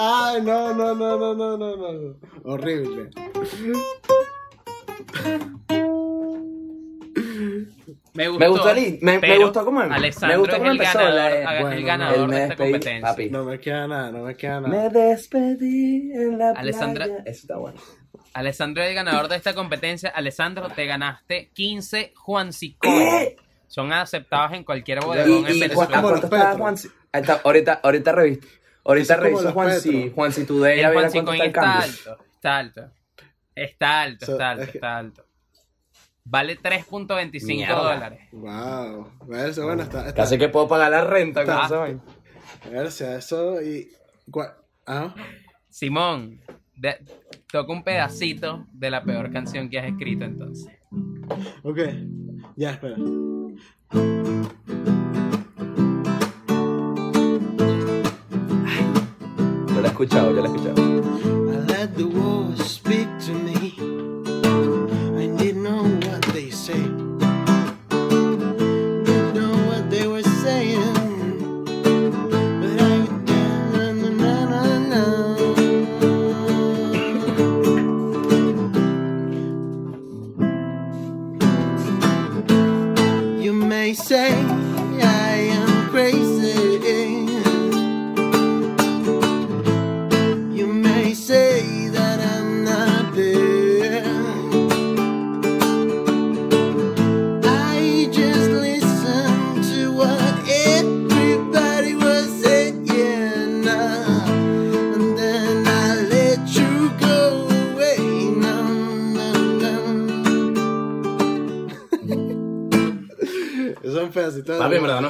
Ay, no, no, no, no, no, no, no. Horrible. Me gustó, me gustó, el, me, me gustó cómo Alessandro me gustó cómo el empezó ganador, el ganador de esta competencia. Papi. No me queda nada, no me queda nada. Me despedí en la Alessandra, playa. Eso está bueno. Alessandro es el ganador de esta competencia. Alessandro, te ganaste 15 Juan ¿Qué? son aceptados en cualquier bodegón en Venezuela. ¿Cuánto está Juan? Ahorita, ahorita revisto. Ahorita reviso Juan si, Juan si Today. El Juan está, está alto. Está alto. Está alto, está alto, está alto. Vale 3.25 dólares. Wow. Eso, bueno, está, está, Casi que puedo pagar la renta con eso. A ver, si eso y. ¿Ah? Simón, toca un pedacito de la peor canción que has escrito entonces. Ok, ya, espera. Escuchado, yo la he escuchado.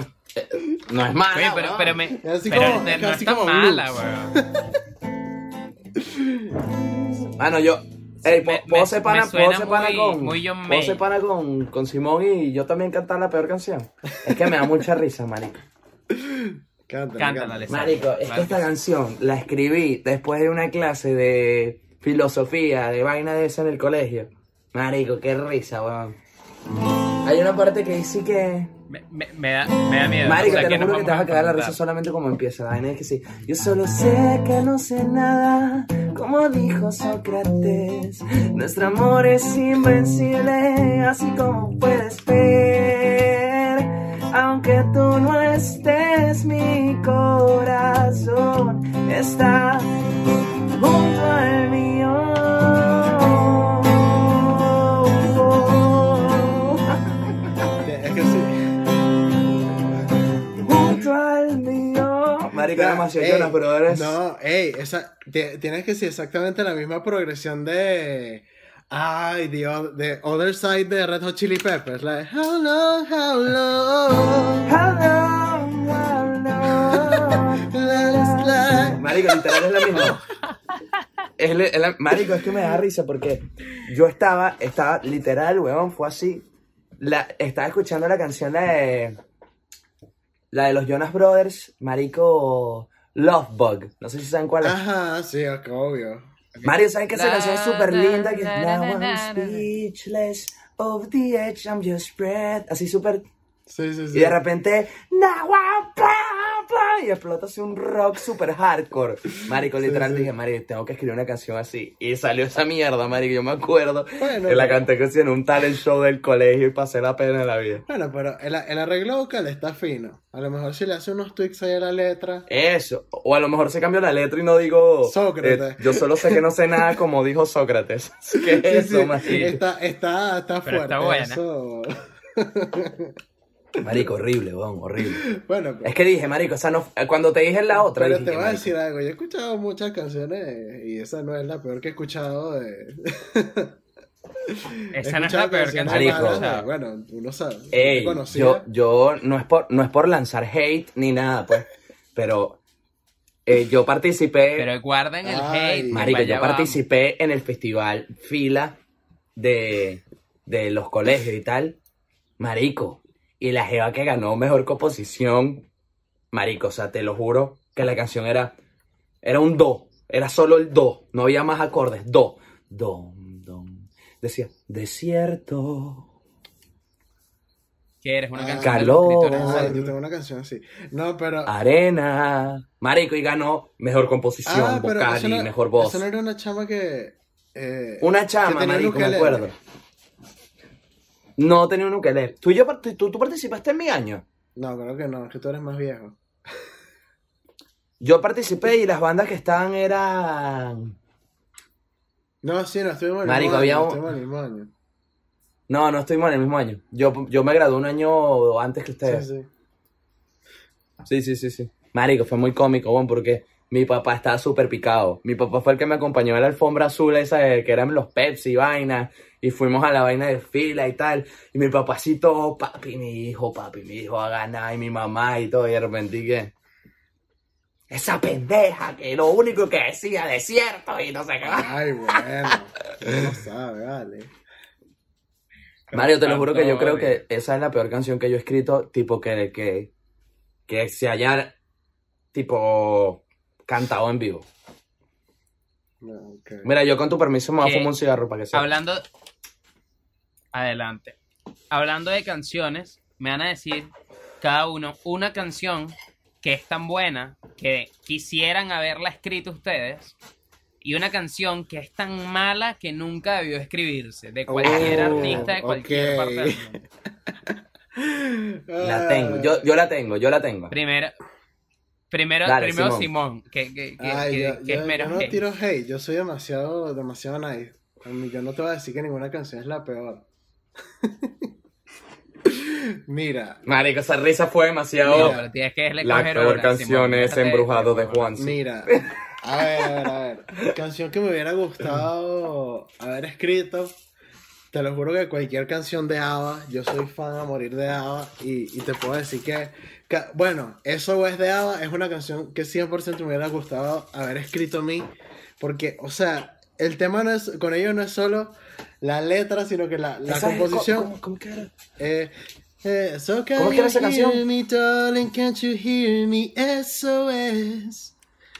No es, no es mala. Oye, pero, weón. pero me. Es así pero como- no es está como mala, weón. Mano, yo. Ey, Me- puedo ser pana, puedo ser pana con. muy John puedo ser pana con, con Simón y yo también cantar la peor canción. Es que me da mucha risa, marico. Cántala, Cántala. Marico, es que esta canción la escribí después de una clase de filosofía, de vaina de eso en el colegio. Marico, qué risa, weón. Hay una parte que dice que. Me, me- me da, me da miedo. Marico, O sea, te lo juro que te vas a cagar la risa solamente como empieza. La vaina es que sí. Yo solo sé que no sé nada, como dijo Sócrates. Nuestro amor es invencible, así como puedes ver. Aunque tú no estés, mi corazón está mío. Marico, Ya, demasiado ey, Jonas Brothers. No, ey, esa, tienes que decir exactamente la misma progresión de. Ay, the, the Other Side de Red Hot Chili Peppers. Like, how long, how long. Hello, hello. Let's slide. Marico, literal es la misma. Es le- es la- marico, es que me da risa porque yo estaba, estaba, literal, weón, fue así. La, estaba escuchando la canción de. La de los Jonas Brothers, Marico. Love Bug. No sé si saben cuál es. Ajá, sí, ok, obvio. Mario, ¿saben que esa canción es súper linda? Que es la, Now la, I'm speechless, of the edge, I'm just spread. Así súper Sí, sí, sí. Y de repente, "Nahua, bla, bla", y explota así un rock super hardcore. Marico, literal, sí. dije, Marico, tengo que escribir una canción así. Y salió esa mierda, Marico, yo me acuerdo. Bueno, que la pero- canté que sí en un talent show del colegio y pasé la pena en la vida. Bueno, pero el, el arreglo vocal está fino. A lo mejor si le hace unos tweaks ahí a la letra. Eso. O a lo mejor se cambió la letra y no digo. Sócrates. eh, yo solo sé que no sé nada como dijo Sócrates. ¿Qué es Sí, eso, sí, marico? está, está, está Pero fuerte. está buena. eso. Marico, horrible, weón, horrible. Bueno, Es que dije, Marico, esa no. Cuando te dije la otra. pero dije te voy a decir algo. Yo he escuchado muchas canciones y esa no es la peor que he escuchado de. Esa no es la peor que he Marico. malas de- escuchado. Bueno, uno sabe. Ey, yo yo, no es por, no es por lanzar hate ni nada, pues, pero eh, yo participé, Pero guarden el Ay. hate. marico, yo vamos. participé en el festival Fila de, de los colegios y tal, marico, y la jeva que ganó mejor composición, marico, o sea, te lo juro que la canción era, era un do, era solo el do, no había más acordes, do, do, do, decía, desierto. Que eres una Ah, canción calor. yo tengo una canción así. No, pero. Arena. Marico, y ganó mejor composición Ah, vocal y no- mejor voz. Eso no era una chama que. eh, Una chama, marico, me acuerdo. No tenía un ukelele. ¿Tú, y yo, part- tú, tú participaste en mi año? No, creo que no, es que tú eres más viejo. Yo participé y las bandas que estaban eran... No, sí, no estuvimos en el Marico, mismo había año. un- Estuvimos en el mismo año. No, no estuvimos en el mismo año. Yo, yo me gradué un año antes que ustedes. Sí, sí. Sí, sí, sí, sí. Marico, fue muy cómico, bueno, porque mi papá estaba súper picado. Mi papá fue el que me acompañó a la alfombra azul esa de- que eran los Pepsi y vaina. Y fuimos a la vaina de fila y tal. Y mi papacito, papi, mi hijo, papi, mi hijo a ganar. Y mi mamá y todo. Y de repente, ¿y ¿qué? Esa pendeja que lo único que decía desierto y no sé qué. Ay, bueno. No sabes, vale. Mario, te lo juro que yo creo que esa es la peor canción que yo he escrito, tipo que, que, que se haya, tipo, cantado en vivo. Ok. Mira, yo con tu permiso me voy a fumar un cigarro para que sea. Hablando. Adelante. Hablando de canciones, me van a decir cada uno una canción que es tan buena que quisieran haberla escrito ustedes y una canción que es tan mala que nunca debió escribirse de cualquier Oh, artista de cualquier ok. parte del mundo. La tengo, yo, yo la tengo, yo la tengo. Primero, primero, Dale, primero Simón. Simón, que, que, que, Ay, que- yo, que es yo- mero yo no hate. tiro hate, yo soy demasiado, demasiado nice. Yo no te voy a decir que ninguna canción es la peor. Mira, Marico, esa risa fue demasiado... No, pero tienes que dejarle la peor hora, canción es Embrujado de. Juan. Mira. A ver, a ver, a ver. Canción que me hubiera gustado haber escrito. te lo juro que cualquier canción de ABBA, yo soy fan a morir de ABBA y, te puedo decir que, bueno, eso es de ABBA, es una canción que 100% me hubiera gustado haber escrito a mí, porque, o sea, el tema no es, con ellos no es solo la letra, sino que la, la composición... ¿Cómo, cómo, que era? Eh, eh, so ¿Cómo que era esa canción? Me, darling, can't you hear me? SOS.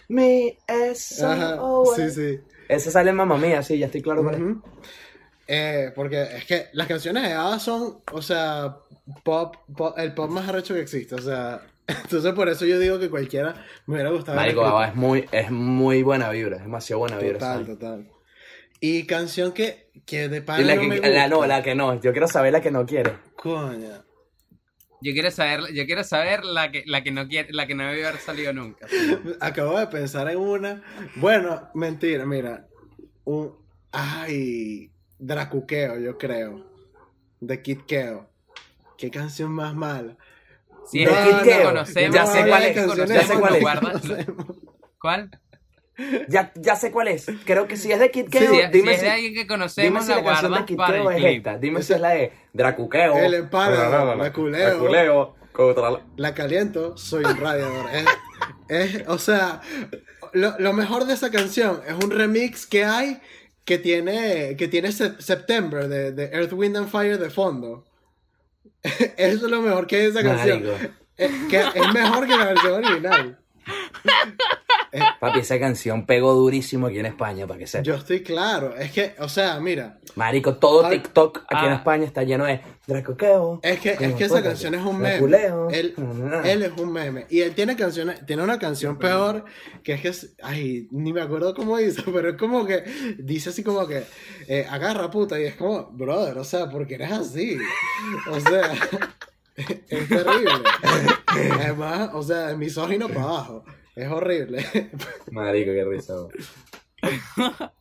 Me SOS. sí, sí. Ese sale en Mamma Mía, sí, ya estoy claro con eh, porque es que las canciones de ABBA son, o sea, pop, el pop más arrecho que existe, o sea, entonces por eso yo digo que cualquiera me hubiera gustado. Marico, es muy, es muy buena vibra, es demasiado buena vibra. Total, total. Y canción que, que de pana no me La no, la que no, yo quiero saber la que no quiere. Coño. Yo quiero saber, yo quiero saber la que, la que no quiere, la que no debe haber salido nunca. Acabo de pensar en una. Bueno, mentira, mira. Un. Ay. Dracuqueo, yo creo. De Kid Keo. Qué canción más mala. Si es de Kid Keo, ya sé cuál es. Ya sé cuál es. ¿Cuál? Ya, ya sé cuál es. Creo que si es de Kid Keo, sí, dime si, es de alguien que conocemos, dime si la, canción de Kid Keo es esta. Dime si es la de Dracuqueo. El emparo, la culeo. culeo la... caliento, soy un radiador. es, o sea, lo, lo, mejor de esa canción es un remix que hay que tiene, que tiene September de, de Earth, Wind and Fire de fondo. Eso es lo mejor que hay de esa canción. Es, que es mejor que la versión original. Eh, Papi, esa canción pegó durísimo aquí en España, para que sepa. Yo estoy claro. Es que, o sea, mira. Marico, todo TikTok aquí en ah. España está lleno de Dracoqueo. Es que, es que esa canción es un meme. Él, él, es un meme. Y él tiene canciones, tiene una canción peor que es que ay, ni me acuerdo cómo dice, pero es como que dice así como que eh, agarra puta. Y es como, brother, o sea, porque eres así. O sea, es terrible. Además, o sea, misógino para abajo. Es horrible. Marico, qué risa.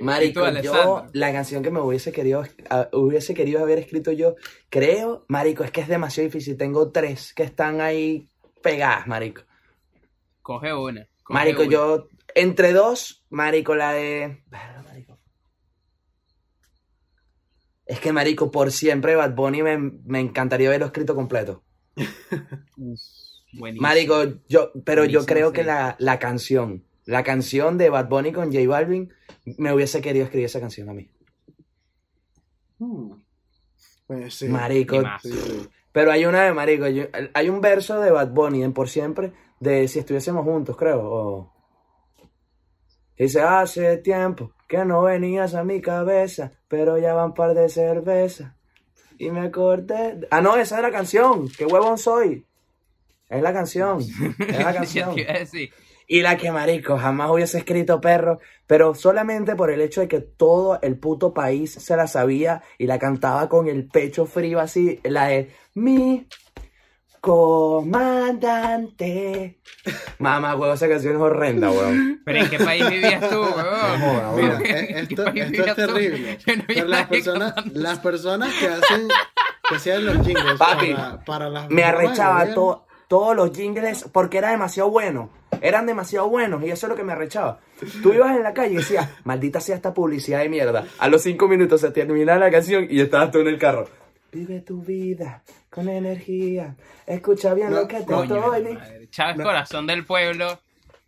Marico, yo la canción que me hubiese querido, hubiese querido haber escrito yo, creo, Marico, es que es demasiado difícil. Tengo tres que están ahí pegadas, Marico. Coge una. marico, yo, entre dos, Marico, la de... Es que, Marico, por siempre Bad Bunny me, me encantaría haberlo escrito completo. Marico, yo, pero yo creo que la, canción, la canción de Bad Bunny con J Balvin, me hubiese querido escribir esa canción a mí. Hmm. Pues marico. Pero hay una de Marico, hay un verso de Bad Bunny en Por Siempre de si estuviésemos juntos, creo. Dice, hace tiempo que no venías a mi cabeza, pero ya van par de cerveza. Y me acordé. Ah, no, esa es la canción. ¿Qué huevón soy? Es la canción. Es la canción. y la que, marico, jamás hubiese escrito perro, pero solamente por el hecho de que todo el puto país se la sabía y la cantaba con el pecho frío así, la de mi comandante. Mamá, huevo, esa canción es horrenda, weón. Pero ¿en qué país vivías tú, eh, esto, esto es terrible. Pero las personas, las personas que hacen, que hacían los jingles Papi, para, para las me arrechaba todo todos los jingles porque era demasiado bueno. Eran demasiado buenos y eso es lo que me arrechaba. Tú ibas en la calle y decías, maldita sea esta publicidad de mierda. A los cinco minutos se terminaba la canción y estabas tú en el carro. Vive tu vida con energía. Escucha bien lo que te estoy. Chávez, Corazón del Pueblo.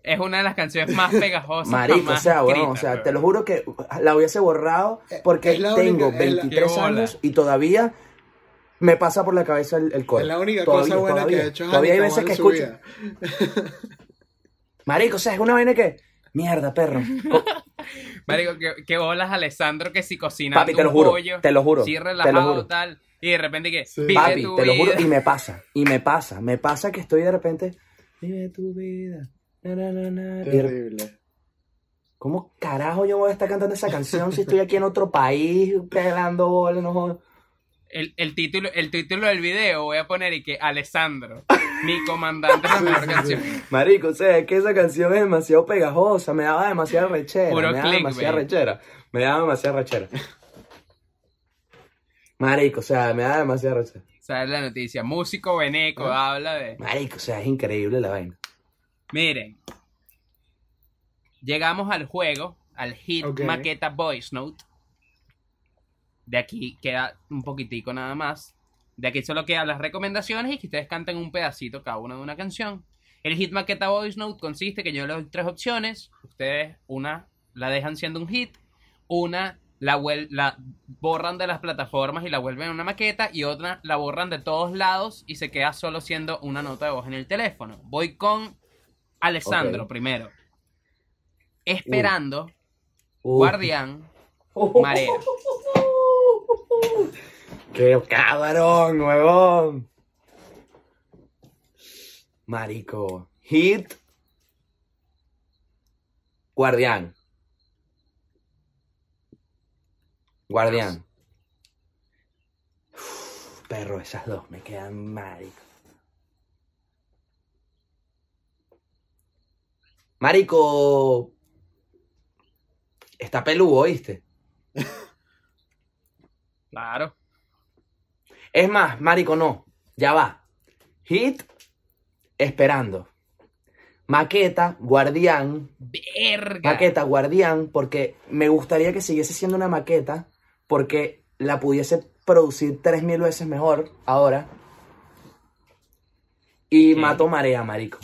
Es una de las canciones más pegajosas. Marico, o sea, bueno, o sea, te lo juro que la hubiese borrado porque tengo 23 años y todavía me pasa por la cabeza el, el Es la única cosa buena que he hecho. Todavía hay veces que escucho. Marico, o sea, es una vaina que. Mierda, perro. Marico, que, que bolas Alessandro que si cocina Papi, te lo juro, te lo juro. Si relajado, te lo juro. tal. Y de repente que. Sí. Papi, te lo juro. Y me pasa. Y me pasa. Me pasa que estoy de repente. Vive tu vida. Terrible. ¿Cómo carajo yo voy a estar cantando esa canción si estoy aquí en otro país pelando bolas? No el, el, título, el título del video voy a poner y que Alessandro, mi comandante es la mejor canción. Marico, o sea, es que esa canción es demasiado pegajosa, me daba demasiada rechera. me daba demasiada rechera. Me daba demasiada rechera. Marico, o sea, me daba demasiada rechera. ¿Sabes la noticia? Músico Beneco ¿Ah? habla de. Marico, o sea, es increíble la vaina. Miren. Llegamos al juego, al hit Maqueta Voice Note De aquí queda un poquitico nada más. De aquí solo quedan las recomendaciones y que ustedes canten un pedacito cada uno de una canción. El hit maqueta voice note consiste que yo le doy tres opciones. Ustedes una la dejan siendo un hit, una la, la borran de las plataformas y la vuelven una maqueta y otra la borran de todos lados y se queda solo siendo una nota de voz en el teléfono. Voy con Alessandro primero. Esperando, Guardián, Marea. ¡Qué cabrón, huevón! Marico. Hit. Guardián. Guardián. perro, esas dos me quedan marico. Marico. Está peludo, ¿oíste? Claro. Es más, Marico, no. Ya va. Hit, esperando. Maqueta, guardián. Verga. Maqueta, guardián, porque me gustaría que siguiese siendo una maqueta, porque la pudiese producir tres mil veces mejor ahora. Y mato marea, marico.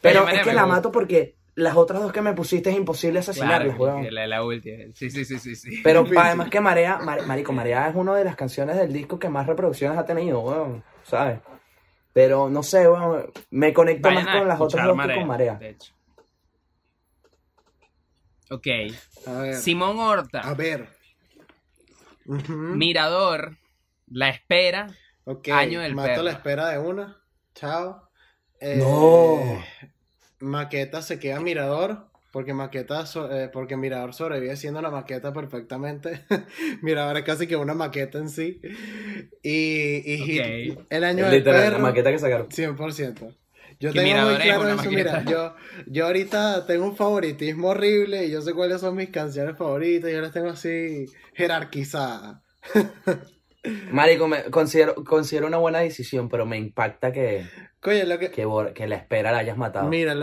Pero es que la mato porque las otras dos que me pusiste es imposible asesinarlas, claro, La, última. Sí, sí, sí, sí. Pero además que Marea, Marico, Marea es una de las canciones del disco que más reproducciones ha tenido, weón, ¿sabes? Pero no sé, weón, me conecto más con las otras dos que con Marea. De hecho. Ok. Simón Horta. A ver. Mirador. La espera. Ok. Año del Mato la espera de una. Chao. no. Maqueta se queda Mirador, porque Maqueta, eh, porque Mirador sobrevive siendo una maqueta perfectamente. Mirador es casi que una maqueta en sí. Y, el año del perro, la maqueta que sacaron. 100%. Yo tengo muy claro eso, mira, yo, yo ahorita tengo un favoritismo horrible y yo sé cuáles son mis canciones favoritas, yo las tengo así jerarquizadas. Marico, me considero, considero una buena decisión, pero me impacta que, lo que... que, la espera la hayas matado. Mira,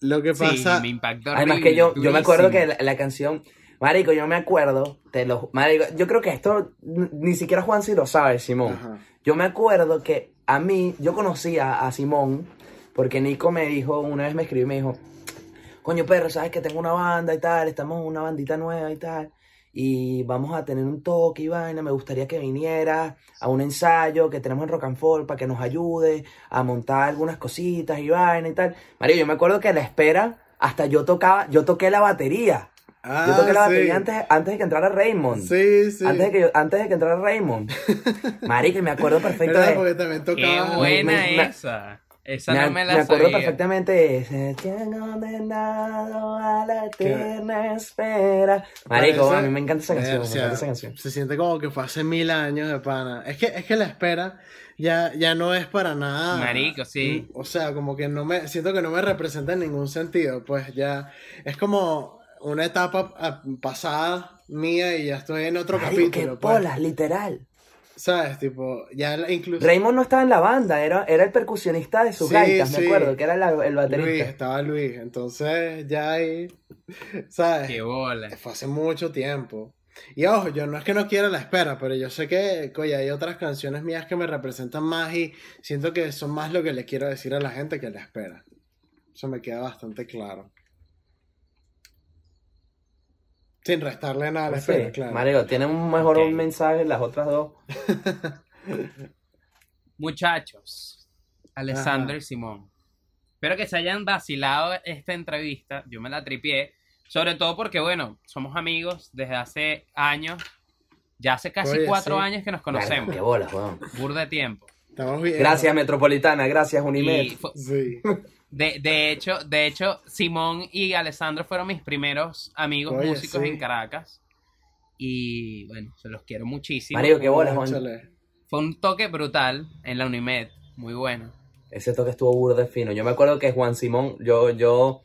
lo, que pasa... me impactó Además que yo, yo me acuerdo que la, canción... Marico, yo me acuerdo, te lo, Marico, yo creo que esto ni siquiera Juan si lo sabe, Simón. Yo me acuerdo que a mí, yo conocía a Simón, porque Nico me dijo, una vez me escribió y me dijo, coño perro, sabes que tengo una banda y tal, estamos en una bandita nueva y tal y vamos a tener un toque y vaina, me gustaría que viniera a un ensayo que tenemos en Rock and Fall para que nos ayude a montar algunas cositas y vaina y tal. Mario, yo me acuerdo que a la espera hasta yo tocaba, yo toqué la batería. yo toqué la ah, batería antes, antes de que entrara Raymond. Sí, sí. Antes de que, antes de que entrara Raymond. Marico, me acuerdo perfecto de... Porque también tocaba... Qué buena esa. Esa me, no me la Me acuerdo sabía. perfectamente. Se condenado a la eterna espera. Marico, a mí me encanta esa canción. me encanta esa canción. Se siente como que fue hace mil años de pana. Es que, es que la espera ya, ya no es para nada. Marico, sí. O sea, como que no me. Siento que no me representa en ningún sentido. Pues ya. Es como una etapa ah, pasada mía y ya estoy en otro Marico, capítulo. Qué pues. polas, literal. ¿Sabes? Tipo, ya incluso. Raymond no estaba en la banda, era, era el percusionista de sus gaitas, me acuerdo, que era el baterista. Luis, estaba Luis, entonces ya ahí. ¿Sabes? Qué bola. Fue hace mucho tiempo. Y ojo, yo no es que no quiera la espera, pero yo sé que, oye, hay otras canciones mías que me representan más y siento que son más lo que le quiero decir a la gente que la espera. Eso me queda bastante claro. Sin restarle nada a la espera, claro. Mario, tiene un mejor mensaje las otras dos. Muchachos, Alessandro y Simón. Espero que se hayan vacilado esta entrevista. Yo me la tripié. Sobre todo porque, bueno, somos amigos desde hace años. Ya hace casi cuatro años que nos conocemos. qué bolas, weón. Burda de tiempo. Gracias, Metropolitana. Gracias, Unimed. Sí. De, de, hecho, de hecho, Simón y Alessandro fueron mis primeros amigos músicos en Caracas. Y bueno, se los quiero muchísimo. Mario, qué bolas, Fue un toque brutal en la Unimed, muy bueno. Ese toque estuvo burdo fino. Yo me acuerdo que Juan Simón, yo, yo,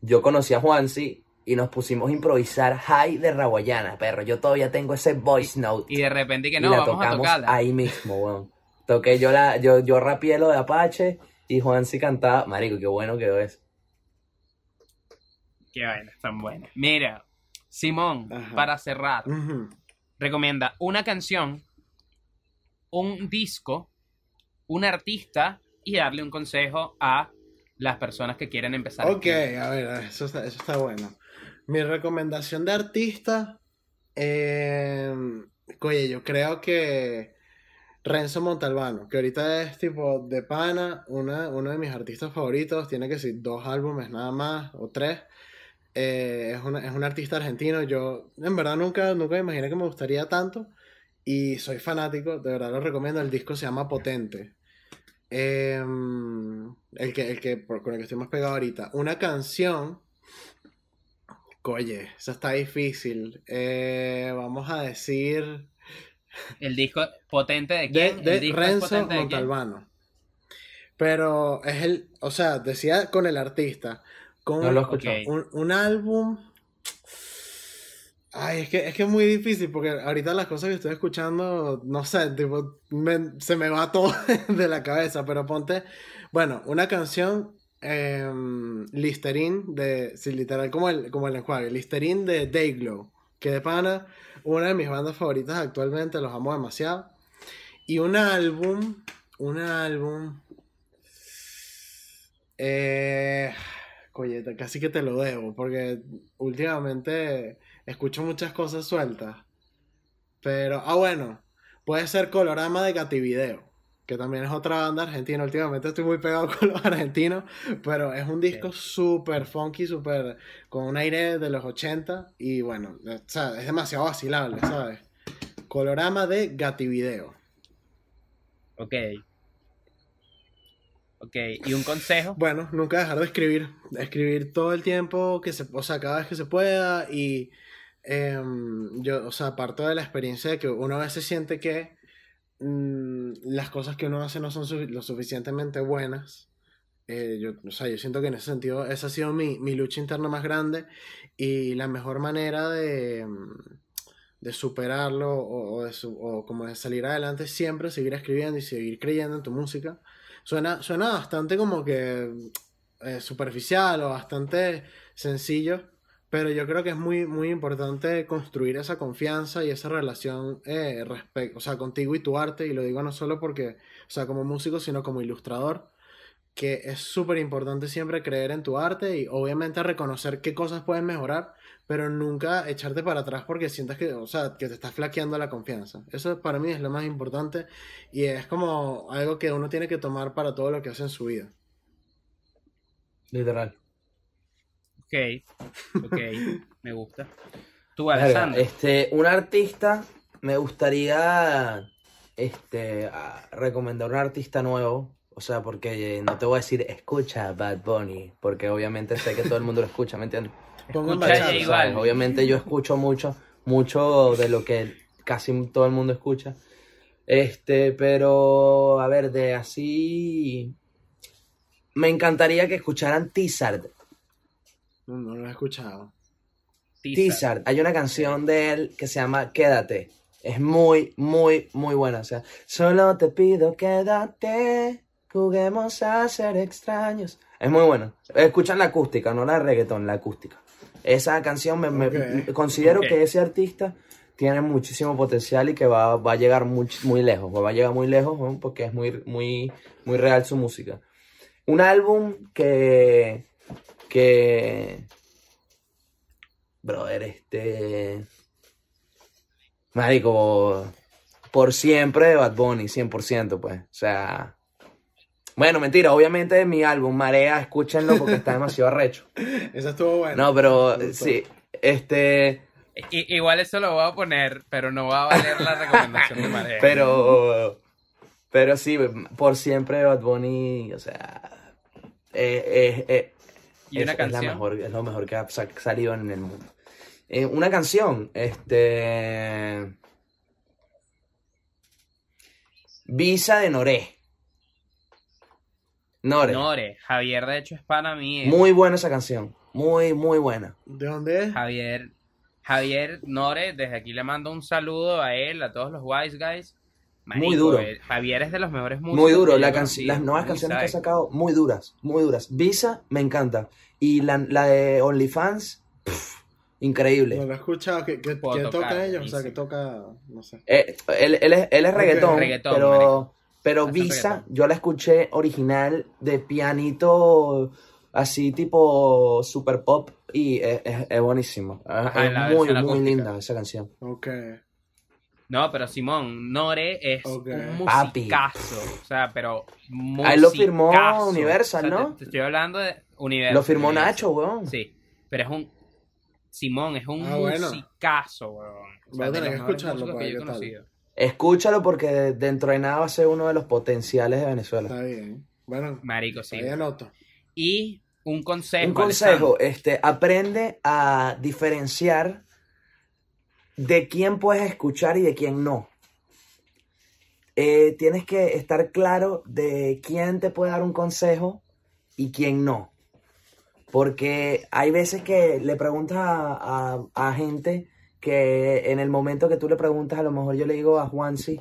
yo conocí a Juansi y nos pusimos a improvisar High de Raguayana, perro. Yo todavía tengo ese voice note. Y de repente que no, vamos a tocarla. Ahí mismo, weón. Toqué yo la, yo, yo rapié lo de Apache y Juan sí cantaba, marico, qué bueno quedó eso. Qué bueno, tan bueno. Mira, Simón, para cerrar, recomienda una canción, un disco, un artista y darle un consejo a las personas que quieren empezar. Ok, a ver, eso está, eso está bueno. Mi recomendación de artista, eh, oye, yo creo que Renzo Montalbano, que ahorita es tipo de pana, una, uno de mis artistas favoritos, tiene que ser dos álbumes nada más, o tres. Eh, es, es, un artista argentino, yo en verdad nunca, nunca me imaginé que me gustaría tanto, y soy fanático, de verdad lo recomiendo, el disco se llama Potente. Em, el que, el que, con el que estoy más pegado ahorita. Una canción. Oye, eso está difícil. Eh, vamos a decir. El disco potente de quién? De, Renzo Montalbano. Pero es el. O sea, decía con el artista. Con un, un álbum. Ay, es que, es que es muy difícil porque ahorita las cosas que estoy escuchando, no sé, tipo, se me va todo de la cabeza, pero ponte, bueno, una canción, eh, Listerine, de, sí, literal, como el, como el enjuague, Listerine de Dayglow, que de pana, una de mis bandas favoritas actualmente, los amo demasiado. Y un álbum, un álbum, eh, casi que te lo debo, porque últimamente escucho muchas cosas sueltas. Pero, ah, bueno, puede ser Colorama de Cativideo, que también es otra banda argentina. Últimamente estoy muy pegado con los argentinos, pero es un disco súper funky, súper con un aire de los 80 y bueno, o sea, es demasiado vacilable, ¿sabes? Colorama de Gativideo. Ok. Ok, ¿y un consejo? Bueno, nunca dejar de escribir. Escribir todo el tiempo, que se, o sea, cada vez que se pueda y Em, yo, o sea, parto de la experiencia de que uno a veces siente que mm, las cosas que uno hace no son lo suficientemente buenas. Eh, yo, o sea, yo siento que en ese sentido esa ha sido mi, mi lucha interna más grande y la mejor manera de, mm, de superarlo o, de o, como de salir adelante siempre seguir escribiendo y seguir creyendo en tu música. Suena, suena bastante como que eh, superficial o bastante sencillo, pero yo creo que es muy, muy importante construir esa confianza y esa relación eh, o sea, contigo y tu arte. Y lo digo no solo porque, o sea, como músico, sino como ilustrador. Que es súper importante siempre creer en tu arte y obviamente reconocer qué cosas pueden mejorar, pero nunca echarte para atrás porque sientas que, o sea, que te estás flaqueando la confianza. Eso para mí es lo más importante y es como algo que uno tiene que tomar para todo lo que hace en su vida. Literal. Ok, ok, me gusta. Tú, Alessandro. Este, un artista, me gustaría este, recomendar un artista nuevo. O sea, porque no te voy a decir escucha Bad Bunny, porque obviamente sé que todo el mundo lo escucha, ¿me entiendes? obviamente yo escucho mucho, mucho de lo que casi todo el mundo escucha. Este, pero a ver, de así. Me encantaría que escucharan Tizard. No, no lo he escuchado. Tizard. Hay una canción de él que se llama Quédate. Es muy, muy, muy buena. O sea, solo te pido quédate. Juguemos a ser extraños. Es muy buena. Escuchan la acústica, no la reggaeton, la acústica. Esa canción me, considero que ese artista tiene muchísimo potencial y que va, a llegar muy, muy lejos. Va a llegar muy lejos porque es muy, muy, muy real su música. Un álbum que que, brother, este, marico, por siempre de Bad Bunny, 100%, pues, o sea, bueno, mentira, obviamente mi álbum Marea, escúchenlo porque está demasiado arrecho. Eso estuvo bueno. No, pero sí, este... igual eso lo voy a poner, pero no va a valer la recomendación de Marea. Pero, pero sí, por siempre Bad Bunny, o sea, eh, eh, eh ¿Y una canción? Es, mejor, es lo mejor que ha salido en el mundo. Eh, una canción, este. Visa de Noré. Nore. Nore. Javier, de hecho, es para mí. Muy buena esa canción. Muy, muy buena. ¿De dónde es? Javier. Javier Nore, desde aquí le mando un saludo a él, a todos los Wise Guys muy duro. Eh, Javier es de los mejores músicos. Muy duro. las nuevas canciones que ha sacado, muy duras, muy duras. Visa, me encanta. Y la, de OnlyFans, Increíble. No lo he escuchado. ¿Qué, qué, qué toca ellos? O sea, que toca. No sé. Eh, él, él es, él es reggaetón, Reggaetón, pero, marico. pero Visa, reggaetón. yo la escuché original de pianito así tipo super pop y es, es- es buenísimo. Es, Ajá, es la muy, versión muy acústica. linda esa canción. Ok. No, pero Simón, Nore es Ok. un Papi. musicazo. O sea, pero. Ah, él lo firmó musicazo. Universal, O sea, ¿no? Te, te estoy hablando de Universal. Lo firmó Universal. Nacho, weón. Sí, pero es un. Simón, es un Ah, bueno. musicazo, weón. O Voy a tener que escucharlo para que yo he tal. conocido. Escúchalo porque dentro de nada va a ser uno de los potenciales de Venezuela. Está bien. Bueno, Marico, sí. ahí anoto. Y un consejo. Un consejo, este, aprende a diferenciar de quién puedes escuchar y de quién no. Eh, tienes que estar claro de quién te puede dar un consejo y quién no. Porque hay veces que le preguntas a, a- a gente que en el momento que tú le preguntas, a lo mejor yo le digo a Juansi,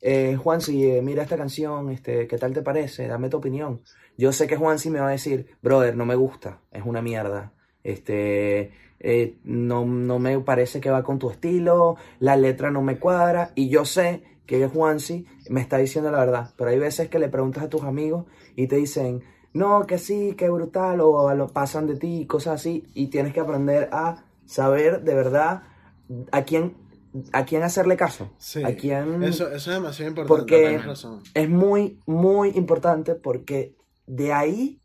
eh, Juansi, eh, mira esta canción, este, ¿qué tal te parece? Dame tu opinión. Yo sé que Juansi me va a decir, brother, no me gusta, es una mierda. Este, eh, no, no me parece que va con tu estilo, la letra no me cuadra, y yo sé que Juansi me está diciendo la verdad. Pero hay veces que le preguntas a tus amigos y te dicen, no, que sí, que brutal, o lo pasan de ti, cosas así, y tienes que aprender a saber de verdad a quién, a quién hacerle caso, Sí. a quién Eso, eso es demasiado importante. Porque- razón. es muy, muy importante porque de ahí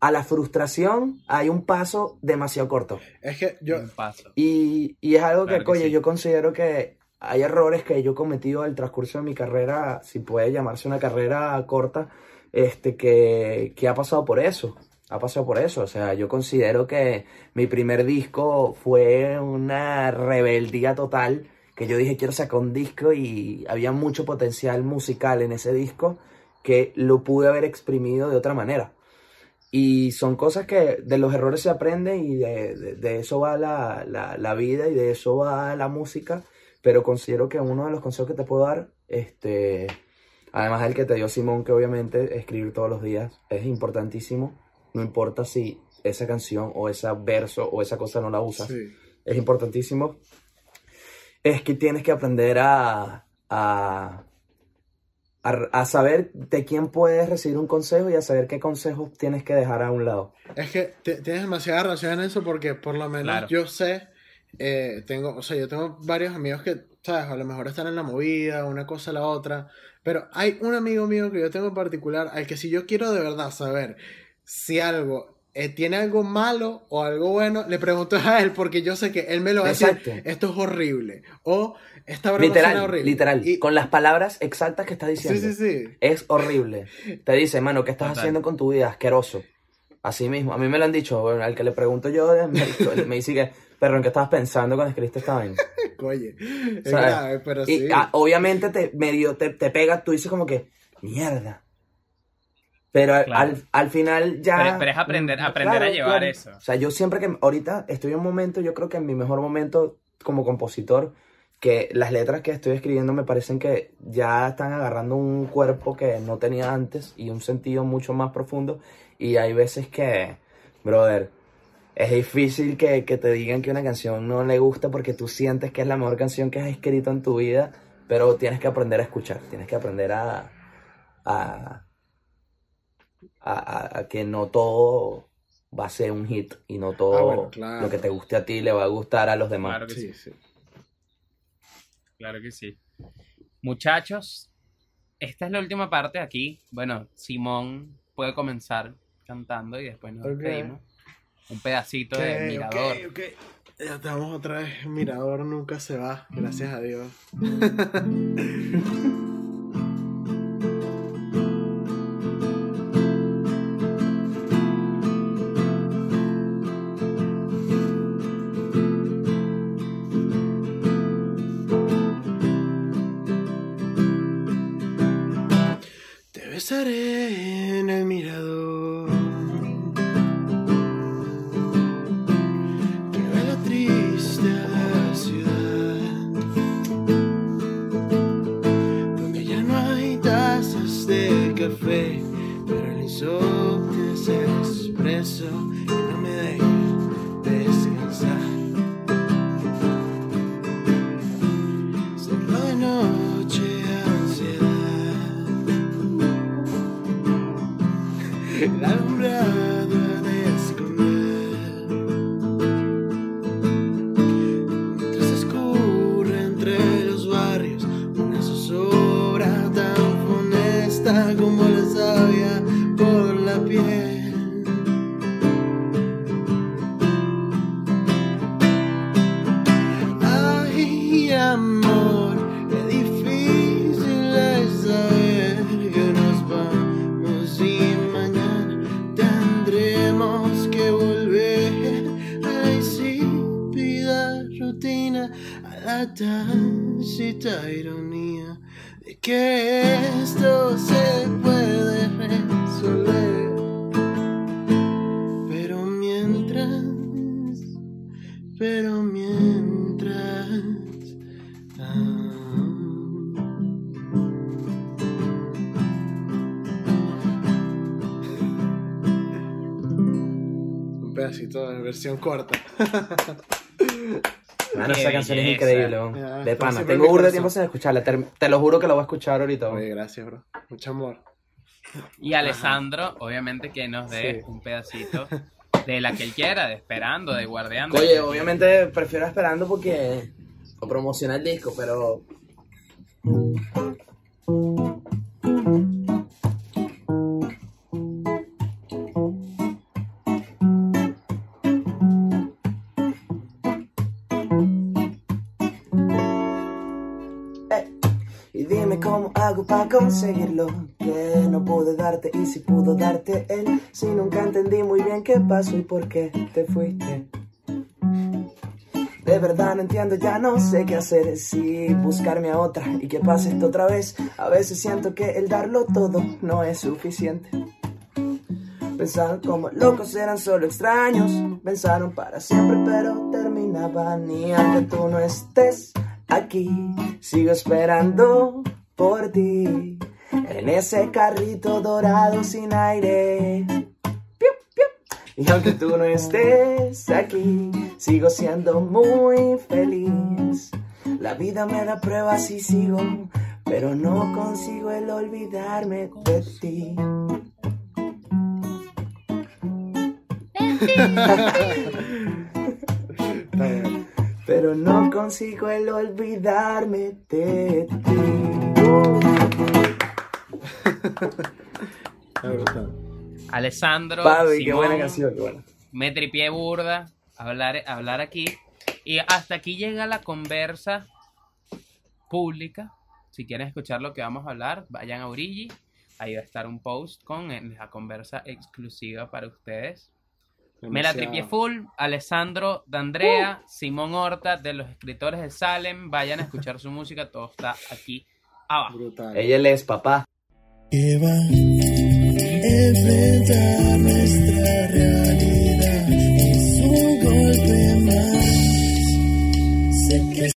a la frustración hay un paso demasiado corto. Es que yo. Un paso. Y, y es algo Claro que, que coño, sí. yo considero que hay errores que yo he cometido al transcurso de mi carrera, si puede llamarse una carrera corta, este, que, que ha pasado por eso. Ha pasado por eso. O sea, yo considero que mi primer disco fue una rebeldía total. Que yo dije, quiero sacar un disco y había mucho potencial musical en ese disco que lo pude haber exprimido de otra manera. Y son cosas que de los errores se aprende y de, de- de eso va la, la- la vida y de eso va la música. Pero considero que uno de los consejos que te puedo dar, este, además del que te dio Simón, que obviamente escribir todos los días es importantísimo. No importa si esa canción o ese verso o esa cosa no la usas Sí. es importantísimo, es que tienes que aprender a, a, a, a saber de quién puedes recibir un consejo y a saber qué consejos tienes que dejar a un lado. Es que tienes demasiada razón en eso porque por lo menos Claro. yo sé, eh, tengo, o sea, yo tengo varios amigos que, sabes, a lo mejor están en la movida, una cosa a la otra, pero hay un amigo mío que yo tengo en particular al que si yo quiero de verdad saber si algo tiene algo malo o algo bueno, le pregunto a él porque yo sé que él me lo va a decir, Exacto. esto es horrible, o esta broma suena Literal, horrible. literal, Y- con las palabras exactas que estás sí, diciendo. sí, sí. Es horrible. Te dice, mano, ¿qué estás Total. haciendo con tu vida? Asqueroso. Así mismo. A mí me lo han dicho. bueno, al que le pregunto yo, me, me dice que, perro, ¿en qué estabas pensando cuando escribiste esta vaina? Oye, es pero Y sí. obviamente te medio te, te pega, tú dices como que, mierda. Pero al, Claro. al, al final ya. Pero- pero es aprender- Mm, aprender a llevar eso. O sea, yo siempre que. Ahorita estoy en un momento, yo creo que en mi mejor momento como compositor, que las letras que estoy escribiendo me parecen que ya están agarrando un cuerpo que no tenía antes y un sentido mucho más profundo. Y hay veces que, brother, es difícil que, que te digan que una canción no le gusta porque tú sientes que es la mejor canción que has escrito en tu vida, pero tienes que aprender a escuchar, tienes que aprender a, a, a, a- a que no todo va a ser un hit y no todo Ah, bueno, claro. lo que te guste a ti le va a gustar a los demás. Claro que sí. Sí. Claro que sí. Muchachos, esta es la última parte aquí. Bueno, Simón puede comenzar cantando y después nos despedimos. Un pedacito de Ok, Mirador. ok, ok. Ya estamos otra vez. Mirador nunca se va, gracias a Dios. Te besaré en el mirador. Versión corta. Mano, esa canción es increíble, De pana. Tengo burro de tiempo sin escucharla. Te, te lo juro que la voy a escuchar ahorita. Oye, gracias, bro. Mucho amor. Y Alessandro, obviamente que nos dé Sí. un pedacito de la que él quiera, de esperando, de guardián. Oye, obviamente prefiero esperando porque. O promociona el disco, pero. Para conseguirlo Que no pude darte. Y si pudo darte él Si nunca entendí muy bien qué pasó y por qué te fuiste. De verdad no entiendo, ya no sé qué hacer Si buscarme a otra y que pase esto otra vez. A veces siento que el darlo todo no es suficiente. Pensaron como locos eran solo extraños Pensaron para siempre pero terminaban Y aunque tú no estés aquí. Sigo esperando por ti. En ese carrito dorado sin aire. Piu, piu. Y aunque tú no estés aquí Sigo siendo muy feliz. La vida me da pruebas y sigo Pero no consigo el olvidarme de ti. Pero no consigo el olvidarme de ti. Alessandro, qué buena canción, qué buena. me tripié burda hablar, hablar aquí. Y hasta aquí llega la conversa pública. Si quieren escuchar lo que vamos a hablar, vayan a Origi. Ahí va a estar un post con eh, la conversa exclusiva para ustedes. Me la tripié full. Alessandro D'Andrea, Simón Horta, de los escritores de Salem. Vayan a escuchar su música. Todo está aquí Ah, Ella es papá.